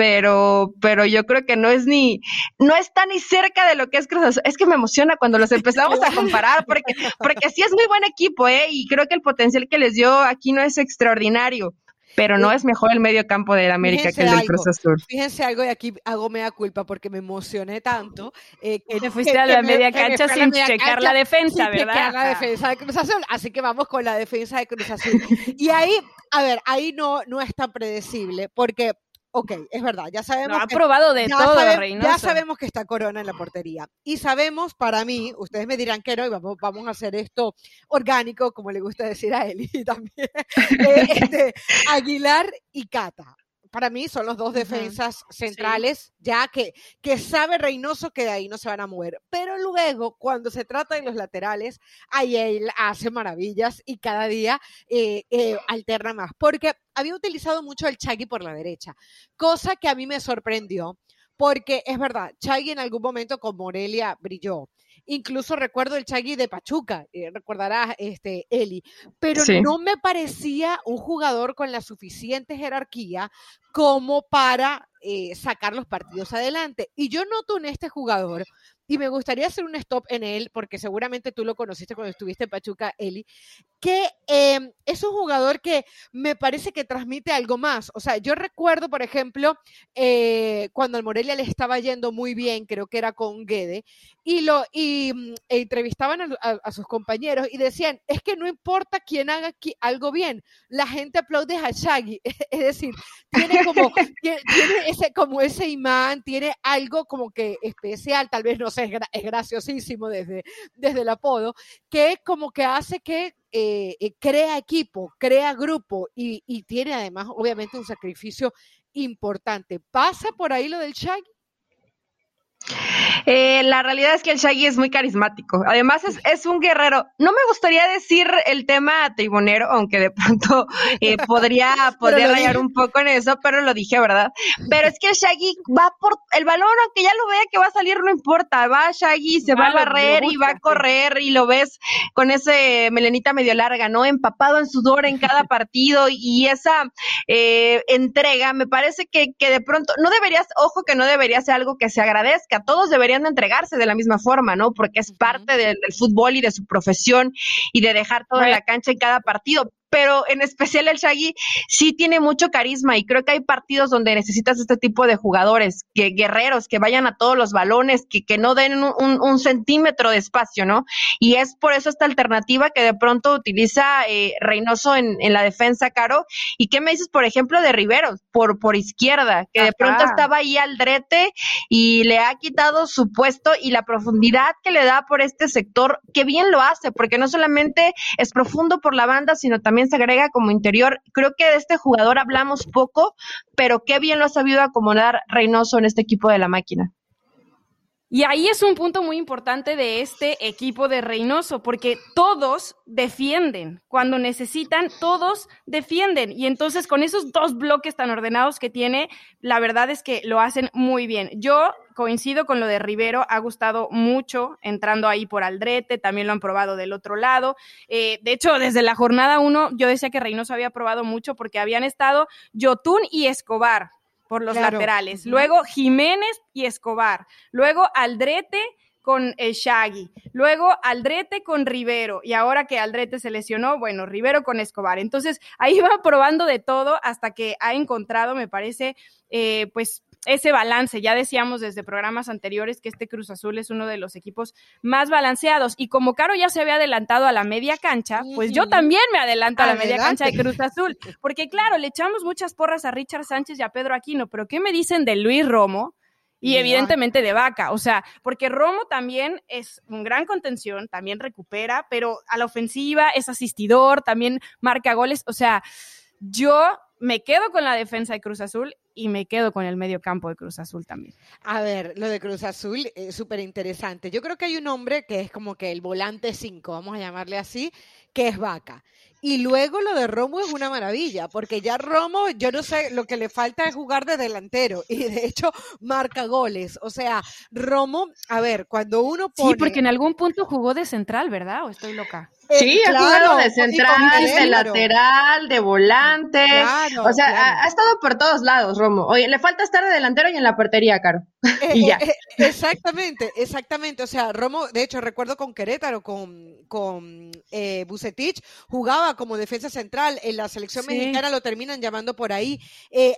pero, pero yo creo que no es ni, no está ni cerca de lo que es Cruz Azul. Es que me emociona cuando los empezamos a comparar, porque, porque sí es muy buen equipo, ¿eh? Y creo que el potencial que les dio aquí no es extraordinario. Pero no es mejor el medio campo del América que el del Cruz Azul. Fíjense algo, y aquí hago media culpa porque me emocioné tanto. Eh, que te fuiste a la media cancha sin checar la defensa, ¿verdad? la defensa de Cruz Azul. Así que vamos con la defensa de Cruz Azul. y ahí, a ver, ahí no, no es tan predecible, porque ok, es verdad, ya sabemos. ha probado de todo, Ya sabemos que está Corona en la portería. Y sabemos, para mí, ustedes me dirán que no, y vamos, vamos a hacer esto orgánico, como le gusta decir a Eli también. Eh, este, Aguilar y Cata para mí son los dos defensas centrales, ya que, que sabe Reynoso que de ahí no se van a mover. Pero luego, cuando se trata de los laterales, ahí él hace maravillas y cada día eh, eh, alterna más. Porque había utilizado mucho el Chagui por la derecha, cosa que a mí me sorprendió. Porque es verdad, Chagui en algún momento con Morelia brilló. Incluso recuerdo el Chagui de Pachuca, eh, recordarás, este, Eli, pero no me parecía un jugador con la suficiente jerarquía como para eh, sacar los partidos adelante. Y yo noto en este jugador y me gustaría hacer un stop en él, porque seguramente tú lo conociste cuando estuviste en Pachuca, Eli, que em, es un jugador que me parece que transmite algo más. O sea, yo recuerdo, por ejemplo, eh, cuando al Morelia le estaba yendo muy bien, creo que era con Guede, y, lo, y mm, e entrevistaban a, sus compañeros y decían, es que no importa quién haga algo bien, la gente aplaude a Shaggy. es decir, tiene como, tiene, ese, como ese imán, tiene algo como que especial, tal vez no sé es, graciosísimo desde, desde el apodo, que como que hace que eh, eh, crea equipo, crea grupo y, y, tiene además obviamente un sacrificio importante. ¿Pasa por ahí lo del Shaggy? Eh, la realidad es que el Shaggy es muy carismático. Además, es, un guerrero. No me gustaría decir el tema tribunero, aunque de pronto eh, podría, podría rayar un poco en eso, pero lo dije, ¿verdad? Pero es que el Shaggy va por el balón, aunque ya lo vea que va a salir, no importa. Va Shaggy, se va a barrer y va a correr y lo ves con ese melenita medio larga, ¿no? Empapado en sudor en cada partido y esa eh, entrega, me parece que, que de pronto, no deberías, ojo que no debería ser algo que se agradezca. Todos deberían de entregarse de la misma forma, ¿no? Porque es parte del, fútbol y de su profesión y de dejar todo en la cancha en cada partido pero en especial el Shaggy sí tiene mucho carisma y creo que hay partidos donde necesitas este tipo de jugadores, que guerreros, que vayan a todos los balones, que, que no den un, centímetro de espacio, ¿no? Y es por eso esta alternativa que de pronto utiliza eh, Reynoso en, en, la defensa, Caro. ¿Y qué me dices, por ejemplo, de Rivero, por, por izquierda, que de pronto estaba ahí al drete y le ha quitado su puesto y la profundidad que le da por este sector, que bien lo hace, porque no solamente es profundo por la banda, sino también se agrega como interior. Creo que de este jugador hablamos poco, pero qué bien lo ha sabido acomodar Reynoso en este equipo de la máquina. Y ahí es un punto muy importante de este equipo de Reynoso, porque todos defienden. Cuando necesitan, todos defienden. Y entonces con esos dos bloques tan ordenados que tiene, la verdad es que lo hacen muy bien. Yo coincido con lo de Rivero, ha gustado mucho entrando ahí por Aldrete, también lo han probado del otro lado. Eh, de hecho, desde la jornada uno, yo decía que Reynoso había probado mucho porque habían estado Yotun y Escobar por los laterales. Luego Jiménez y Escobar. Luego Aldrete con el Shaggy, luego Aldrete con Rivero y ahora que Aldrete se lesionó, bueno, Rivero con Escobar. Entonces ahí va probando de todo hasta que ha encontrado, me parece, eh, pues ese balance. Ya decíamos desde programas anteriores que este Cruz Azul es uno de los equipos más balanceados. Y como Caro ya se había adelantado a la media cancha, pues yo también me adelanto a la media cancha de Cruz Azul. Porque claro, le echamos muchas porras a Richard Sánchez y a Pedro Aquino, pero ¿qué me dicen de Luis Romo? Y evidentemente de vaca, o sea, porque Romo también es un gran contención, también recupera, pero a la ofensiva es asistidor, también marca goles, o sea, yo me quedo con la defensa de Cruz Azul y me quedo con el medio campo de Cruz Azul también. A ver, lo de Cruz Azul es súper interesante. Yo creo que hay un hombre que es como que el volante 5, vamos a llamarle así, que es Vaca. Y luego lo de Romo es una maravilla, porque ya Romo, yo no sé, lo que le falta es jugar de delantero y de hecho marca goles. O sea, Romo, a ver, cuando uno pone... Sí, porque en algún punto jugó de central, ¿verdad? ¿O estoy loca? Sí, ha jugado de central, de lateral, de volante. o sea, ha, estado por todos lados, Romo. Oye, le falta estar de delantero y en la portería, Caro. Eh, y ya. Eh, eh, exactamente, exactamente. O sea, Romo, de hecho, recuerdo con Querétaro, con, con Bucetich, jugaba como defensa central. En la selección mexicana lo terminan llamando por ahí.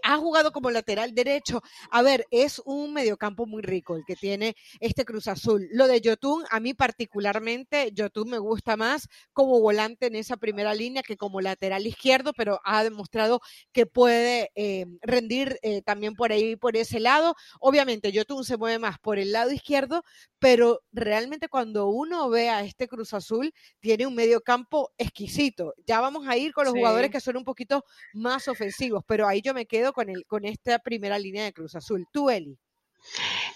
ha jugado como lateral derecho. A ver, es un mediocampo muy rico el que tiene este Cruz Azul. Lo de Yotun, a mí particularmente, Yotun me gusta más como volante en esa primera línea que como lateral izquierdo, pero ha demostrado que puede eh, rendir eh, también por ahí, por ese lado. Obviamente, Yotun se mueve más por el lado izquierdo, pero realmente cuando uno ve a este Cruz Azul, tiene un medio campo exquisito. Ya vamos a ir con los jugadores que son un poquito más ofensivos, pero ahí yo me quedo con, el, con esta primera línea de Cruz Azul. Tú, Eli.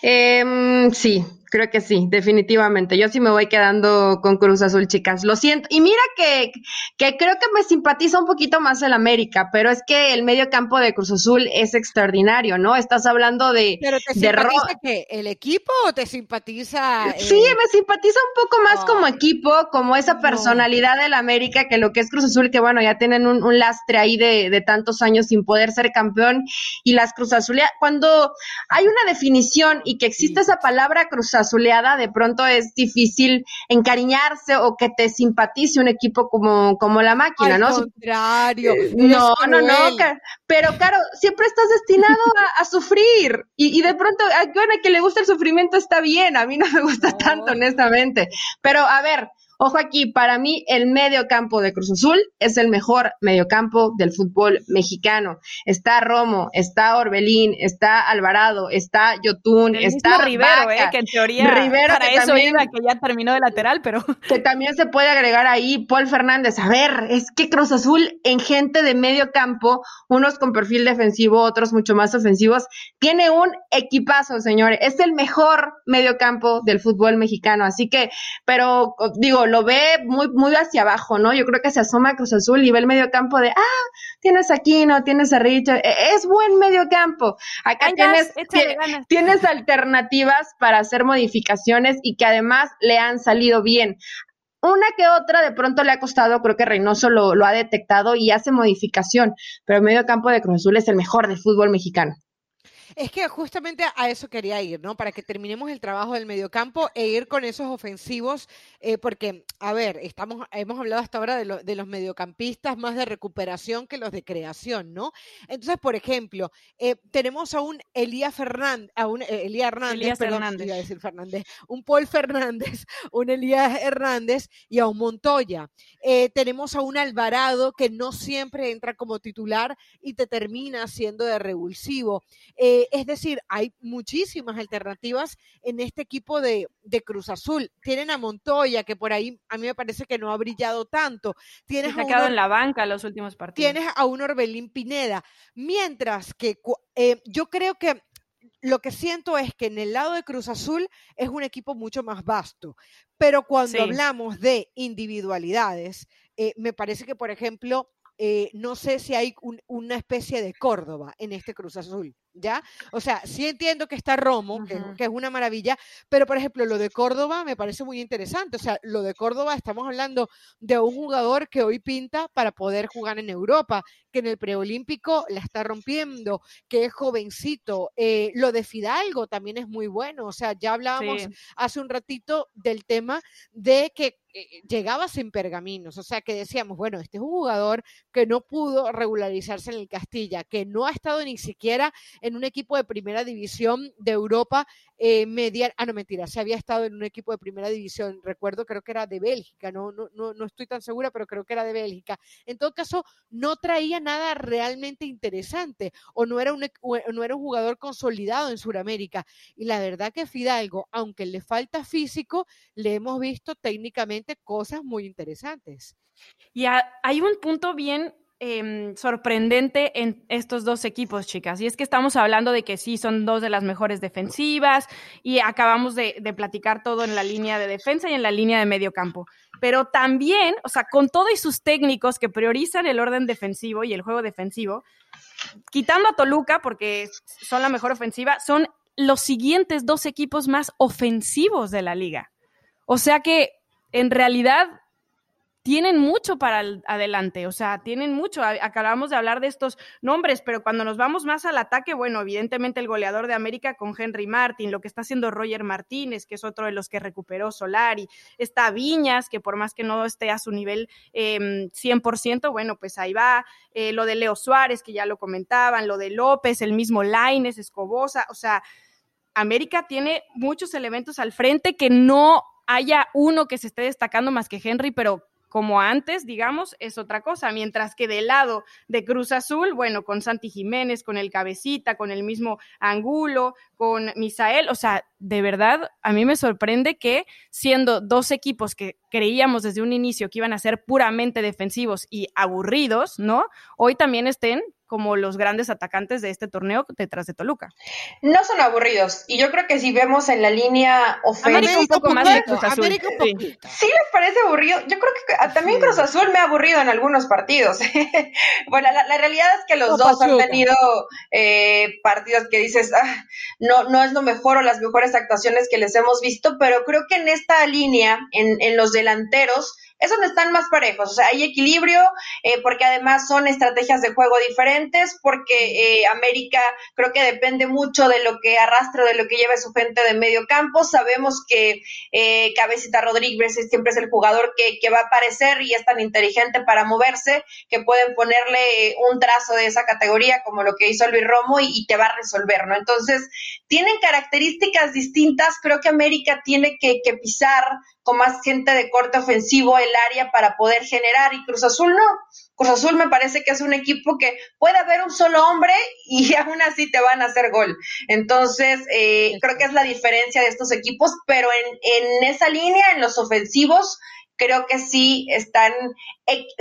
Eh, sí, creo que sí, definitivamente. Yo sí me voy quedando con Cruz Azul, chicas. Lo siento. Y mira que, que creo que me simpatiza un poquito más el América, pero es que el medio campo de Cruz Azul es extraordinario, ¿no? Estás hablando de. ¿Pero te simpatiza que el equipo o te simpatiza.? Sí, me simpatiza un poco más como equipo, como esa personalidad del América, que lo que es Cruz Azul, que bueno, ya tienen un, un lastre ahí de, de, tantos años sin poder ser campeón. Y las Cruz Azul, cuando hay una definición y que existe esa palabra Cruz azuleada, de pronto es difícil encariñarse o que te simpatice un equipo como, como la máquina, Al ¿no? contrario. No, no, no, pero claro, siempre estás destinado a, a sufrir y, y, de pronto, bueno, que le gusta el sufrimiento está bien, a mí no me gusta no. tanto, honestamente, pero a ver, Ojo aquí, para mí el medio campo de Cruz Azul es el mejor mediocampo del fútbol mexicano. Está Romo, está Orbelín, está Alvarado, está Yotun, el está Rivero, eh, que en teoría Rivero, para que eso también, iba, que ya terminó de lateral, pero que también se puede agregar ahí Paul Fernández. A ver, es que Cruz Azul en gente de medio campo, unos con perfil defensivo, otros mucho más ofensivos, tiene un equipazo, señores. Es el mejor medio campo del fútbol mexicano. Así que, pero digo, lo ve muy, muy hacia abajo, ¿no? Yo creo que se asoma Cruz Azul y ve el medio campo de, ah, tienes a Aquino, tienes a Richard, e, es buen medio campo. Acá tienes, ganas, tienes alternativas para hacer modificaciones y que además le han salido bien. Una que otra de pronto le ha costado, creo que Reynoso lo, lo ha detectado y hace modificación, pero el medio campo de Cruz Azul es el mejor del fútbol mexicano. Es que justamente a eso quería ir, ¿no? Para que terminemos el trabajo del mediocampo e ir con esos ofensivos, eh, porque, a ver, estamos, hemos hablado hasta ahora de, lo, de, los mediocampistas más de recuperación que los de creación, ¿no? Entonces, por ejemplo, eh, tenemos a un Elías Fernández, a un eh, Elías Hernández, Elías perdón, Hernández. iba a decir Fernández, un Paul Fernández, un Elías Hernández y a un Montoya. Eh, tenemos a un Alvarado que no siempre entra como titular y te termina siendo de revulsivo. Eh, es decir, hay muchísimas alternativas en este equipo de, de, Cruz Azul. Tienen a Montoya, que por ahí a mí me parece que no ha brillado tanto. Tienes Se ha quedado en la banca los últimos partidos. Tienes a un Orbelín Pineda. Mientras que eh, yo creo que lo que siento es que en el lado de Cruz Azul es un equipo mucho más vasto, pero cuando sí. hablamos de individualidades, eh, me parece que, por ejemplo, eh, no sé si hay un, una especie de Córdoba en este Cruz Azul. ¿Ya? O sea, sí entiendo que está Romo, uh -huh. que, que, es una maravilla, pero por ejemplo, lo de Córdoba me parece muy interesante. O sea, lo de Córdoba estamos hablando de un jugador que hoy pinta para poder jugar en Europa, que en el preolímpico la está rompiendo, que es jovencito. Eh, lo de Fidalgo también es muy bueno. O sea, ya hablábamos sí. hace un ratito del tema de que eh, llegaba sin pergaminos, o sea que decíamos, bueno, este es un jugador que no pudo regularizarse en el Castilla, que no ha estado ni siquiera en un equipo de primera división de Europa eh, ah, no, mentira, se había estado en un equipo de primera división, recuerdo, creo que era de Bélgica, no, no, no, no estoy tan segura, pero creo que era de Bélgica. En todo caso, no traía nada realmente interesante, o no era un, no era un jugador consolidado en Sudamérica. Y la verdad que Fidalgo, aunque le falta físico, le hemos visto técnicamente cosas muy interesantes. Y hay un punto bien eh, sorprendente en estos dos equipos, chicas. Y es que estamos hablando de que sí, son dos de las mejores defensivas y acabamos de, de, platicar todo en la línea de defensa y en la línea de medio campo. Pero también, o sea, con todo y sus técnicos que priorizan el orden defensivo y el juego defensivo, quitando a Toluca porque son la mejor ofensiva, son los siguientes dos equipos más ofensivos de la liga. O sea que en realidad tienen mucho para el, adelante, o sea, tienen mucho. Acabamos de hablar de estos nombres, pero cuando nos vamos más al ataque, bueno, evidentemente el goleador de América con Henry Martin, lo que está haciendo Roger Martínez, que es otro de los que recuperó Solari, está Viñas, que por más que no esté a su nivel eh, 100%, bueno, pues ahí va. Eh, lo de Leo Suárez, que ya lo comentaban, lo de López, el mismo Laines, Escobosa, o sea, América tiene muchos elementos al frente que no haya uno que se esté destacando más que Henry, pero como antes, digamos, es otra cosa. Mientras que del lado de Cruz Azul, bueno, con Santi Jiménez, con el Cabecita, con el mismo Angulo, con Misael, o sea, de verdad, a mí me sorprende que siendo dos equipos que creíamos desde un inicio que iban a ser puramente defensivos y aburridos, ¿no? Hoy también estén como los grandes atacantes de este torneo detrás de Toluca. No son aburridos. Y yo creo que si vemos en la línea ofensiva. un poco más de Cruz Azul. Sí. sí. les parece aburrido. Yo creo que también Cruz Azul me ha aburrido en algunos partidos. bueno, la, realidad es que los dos han tenido eh, partidos que dices, ah, no, no es lo mejor o las mejores actuaciones que les hemos visto, pero creo que en esta línea, en, en los delanteros, es donde están más parejos, o sea, hay equilibrio, eh, porque además son estrategias de juego diferentes, porque eh, América creo que depende mucho de lo que arrastre, de lo que lleve su gente de medio campo. Sabemos que eh, Cabecita Rodríguez siempre es el jugador que, va a aparecer y es tan inteligente para moverse que pueden ponerle un trazo de esa categoría como lo que hizo Luis Romo y, y te va a resolver, ¿no? Entonces, tienen características distintas, creo que América tiene que, que pisar con más gente de corte ofensivo el área para poder generar y Cruz Azul no. Cruz Azul me parece que es un equipo que puede haber un solo hombre y aún así te van a hacer gol. Entonces, eh, creo que es la diferencia de estos equipos, pero en, en esa línea, en los ofensivos, creo que sí están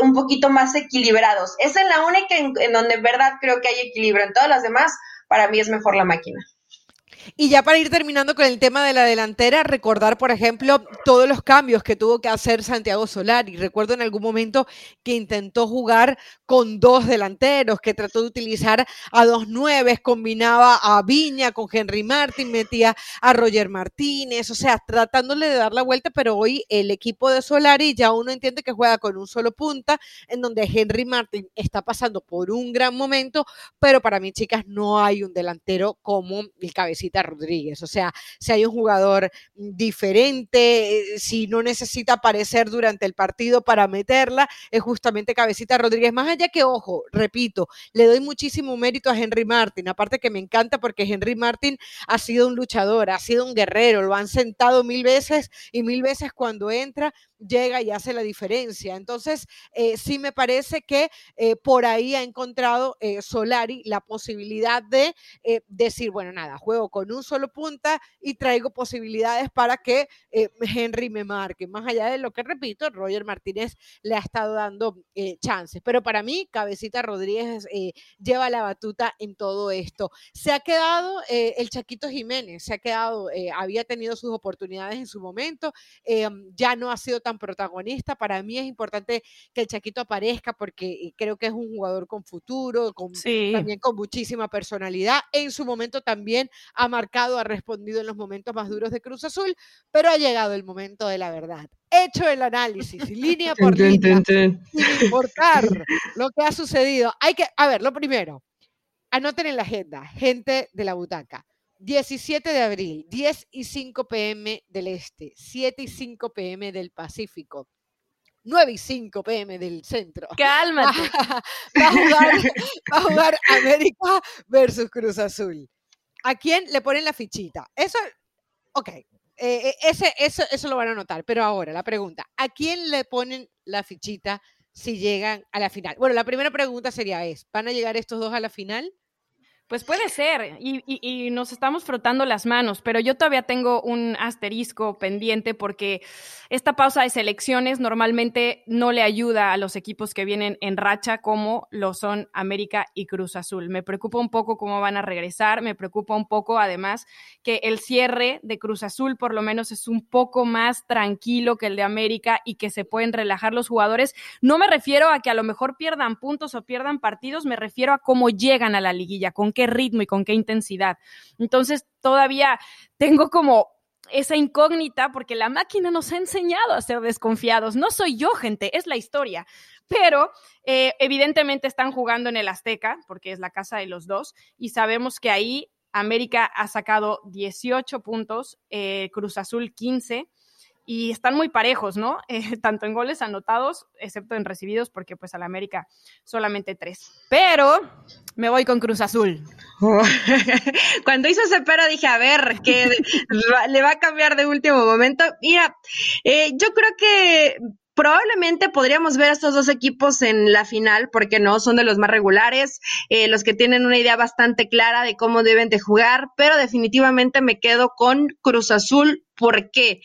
un poquito más equilibrados. Esa es la única en, en donde en verdad creo que hay equilibrio. En todas las demás, para mí es mejor la máquina. Y ya para ir terminando con el tema de la delantera, recordar, por ejemplo, todos los cambios que tuvo que hacer Santiago Solari. Recuerdo en algún momento que intentó jugar con dos delanteros, que trató de utilizar a dos nueves, combinaba a Viña con Henry Martin, metía a Roger Martínez, o sea, tratándole de dar la vuelta, pero hoy el equipo de Solari ya uno entiende que juega con un solo punta, en donde Henry Martin está pasando por un gran momento, pero para mí, chicas, no hay un delantero como el Rodríguez. O sea, si hay un jugador diferente, eh, si no necesita aparecer durante el partido para meterla, es justamente Cabecita Rodríguez. Más allá que, ojo, repito, le doy muchísimo mérito a Henry Martin. Aparte que me encanta porque Henry Martin ha sido un luchador, ha sido un guerrero, lo han sentado mil veces y mil veces cuando entra llega y hace la diferencia. Entonces, eh, sí me parece que eh, por ahí ha encontrado eh, Solari la posibilidad de decir, bueno, nada, juego con un solo punta y traigo posibilidades para que Henry me marque. Más allá de lo que repito, Roger Martínez le ha estado dando chances. Pero para mí, Cabecita Rodríguez lleva la batuta en todo esto. Se ha quedado el Chaquito Jiménez, se ha quedado, había tenido sus oportunidades en su momento, ya no ha sido tan protagonista. Para mí es importante que el Chaquito aparezca porque eh, creo que es un jugador con futuro, con, también con muchísima personalidad. En su momento también ha marcado, ha respondido en los momentos más duros de Cruz Azul, pero ha llegado el momento de la verdad. Hecho el análisis, línea por línea, sin importar lo que ha sucedido. Hay que, a ver, lo primero, anoten en la agenda, gente de la butaca. 17 de abril, 10 y 5 pm del Este, 7 y 5 pm del Pacífico. 9 y 5 pm del centro. Cálmate. Va, a jugar, América versus Cruz Azul. ¿A quién le ponen la fichita? Eso, ok, eh, eh, ese, eso, eso lo van a notar. Pero ahora, la pregunta, ¿a quién le ponen la fichita si llegan a la final? Bueno, la primera pregunta sería es, ¿van a llegar estos dos a la final? Pues puede ser, y, nos estamos frotando las manos, pero yo todavía tengo un asterisco pendiente porque esta pausa de selecciones normalmente no le ayuda a los equipos que vienen en racha como lo son América y Cruz Azul. Me preocupa un poco cómo van a regresar, me preocupa un poco además que el cierre de Cruz Azul por lo menos es un poco más tranquilo que el de América y que se pueden relajar los jugadores. No me refiero a que a lo mejor pierdan puntos o pierdan partidos, me refiero a cómo llegan a la liguilla, qué ritmo y con qué intensidad. Entonces, todavía tengo como esa incógnita porque la máquina nos ha enseñado a ser desconfiados. No soy yo, gente, es la historia. Pero eh, evidentemente están jugando en el Azteca, porque es la casa de los dos, y sabemos que ahí América ha sacado 18 puntos, eh, Cruz Azul 15 y están muy parejos, ¿no? Eh, tanto en goles anotados, excepto en recibidos, porque pues al América solamente tres. Pero me voy con Cruz Azul. Cuando hizo ese pero dije, a ver, que le va a cambiar de último momento. Mira, eh, yo creo que probablemente podríamos ver a estos dos equipos en la final, porque no son de los más regulares, eh, los que tienen una idea bastante clara de cómo deben de jugar, pero definitivamente me quedo con Cruz Azul. ¿Por qué?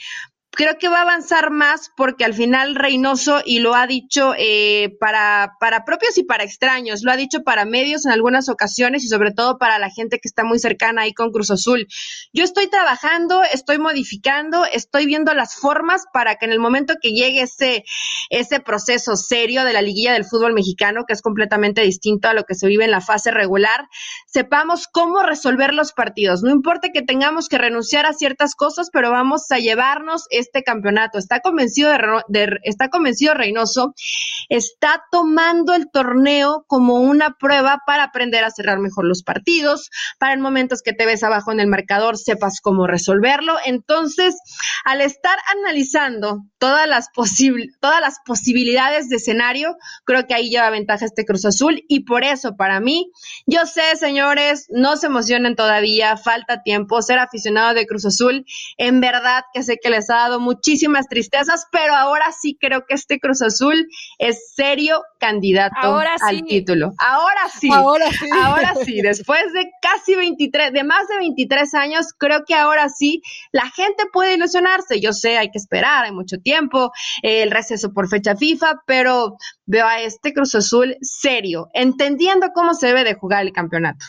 Creo que va a avanzar más porque al final Reynoso, y lo ha dicho eh, para, para propios y para extraños, lo ha dicho para medios en algunas ocasiones y sobre todo para la gente que está muy cercana ahí con Cruz Azul. Yo estoy trabajando, estoy modificando, estoy viendo las formas para que en el momento que llegue ese, ese proceso serio de la liguilla del fútbol mexicano, que es completamente distinto a lo que se vive en la fase regular, sepamos cómo resolver los partidos. No importa que tengamos que renunciar a ciertas cosas, pero vamos a llevarnos este campeonato. Está convencido de, está convencido Reynoso, está tomando el torneo como una prueba para aprender a cerrar mejor los partidos, para en momentos que te ves abajo en el marcador sepas cómo resolverlo. Entonces, al estar analizando todas las, todas las posibilidades de escenario, creo que ahí lleva ventaja este Cruz Azul y por eso para mí, yo sé, señores, no se emocionen todavía, falta tiempo, ser aficionado de Cruz Azul, en verdad que sé que les ha dado muchísimas tristezas, pero ahora sí creo que este Cruz Azul es serio candidato al título. Ahora sí. Ahora sí. Ahora sí, después de casi 23, de más de 23 años, creo que ahora sí la gente puede ilusionarse. Yo sé, hay que esperar, hay mucho tiempo, el receso por fecha FIFA, pero veo a este Cruz Azul serio, entendiendo cómo se debe de jugar el campeonato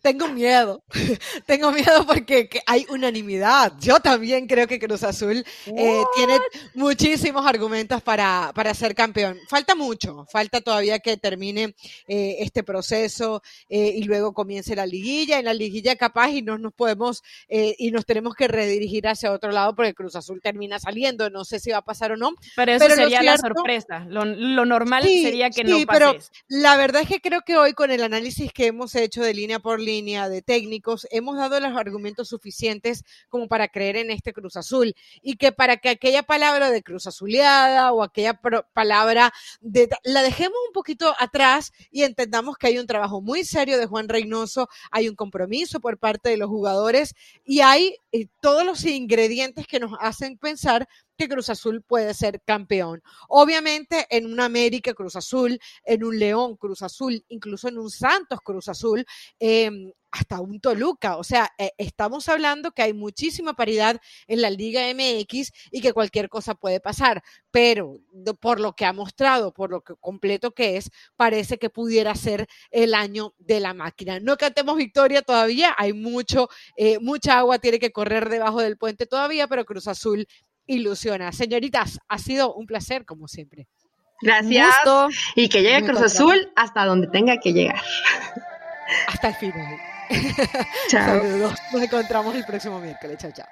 tengo miedo, tengo miedo porque hay unanimidad. Yo también creo que Cruz Azul eh, tiene muchísimos argumentos para, para ser campeón. Falta mucho, falta todavía que termine eh, este proceso eh, y luego comience la liguilla. En la liguilla capaz y no nos podemos y nos tenemos que redirigir hacia otro lado porque Cruz Azul termina saliendo. No sé si va a pasar o no. Pero eso sería la sorpresa. Lo, normal sería que no pase. Pero la verdad es que creo que hoy con el análisis que hemos hecho de línea por línea, línea de técnicos, hemos dado los argumentos suficientes como para creer en este Cruz Azul y que para que aquella palabra de Cruz Azuleada o aquella palabra de, la dejemos un poquito atrás y entendamos que hay un trabajo muy serio de Juan Reynoso, hay un compromiso por parte de los jugadores y hay eh, todos los ingredientes que nos hacen pensar que Cruz Azul puede ser campeón. Obviamente en un América Cruz Azul, en un León Cruz Azul, incluso en un Santos Cruz Azul, em, hasta un Toluca. O sea, eh, estamos hablando que hay muchísima paridad en la Liga MX y que cualquier cosa puede pasar. Pero por lo que ha mostrado, por lo que completo que es, parece que pudiera ser el año de la máquina. No cantemos victoria todavía, hay mucho, eh, mucha agua tiene que correr debajo del puente todavía, pero Cruz Azul ilusiona. Señoritas, ha sido un placer, como siempre. Gracias. Y que llegue Cruz Azul hasta donde tenga que llegar. Hasta el final. Chao. Saludos. Nos encontramos el próximo miércoles. Chao, chao.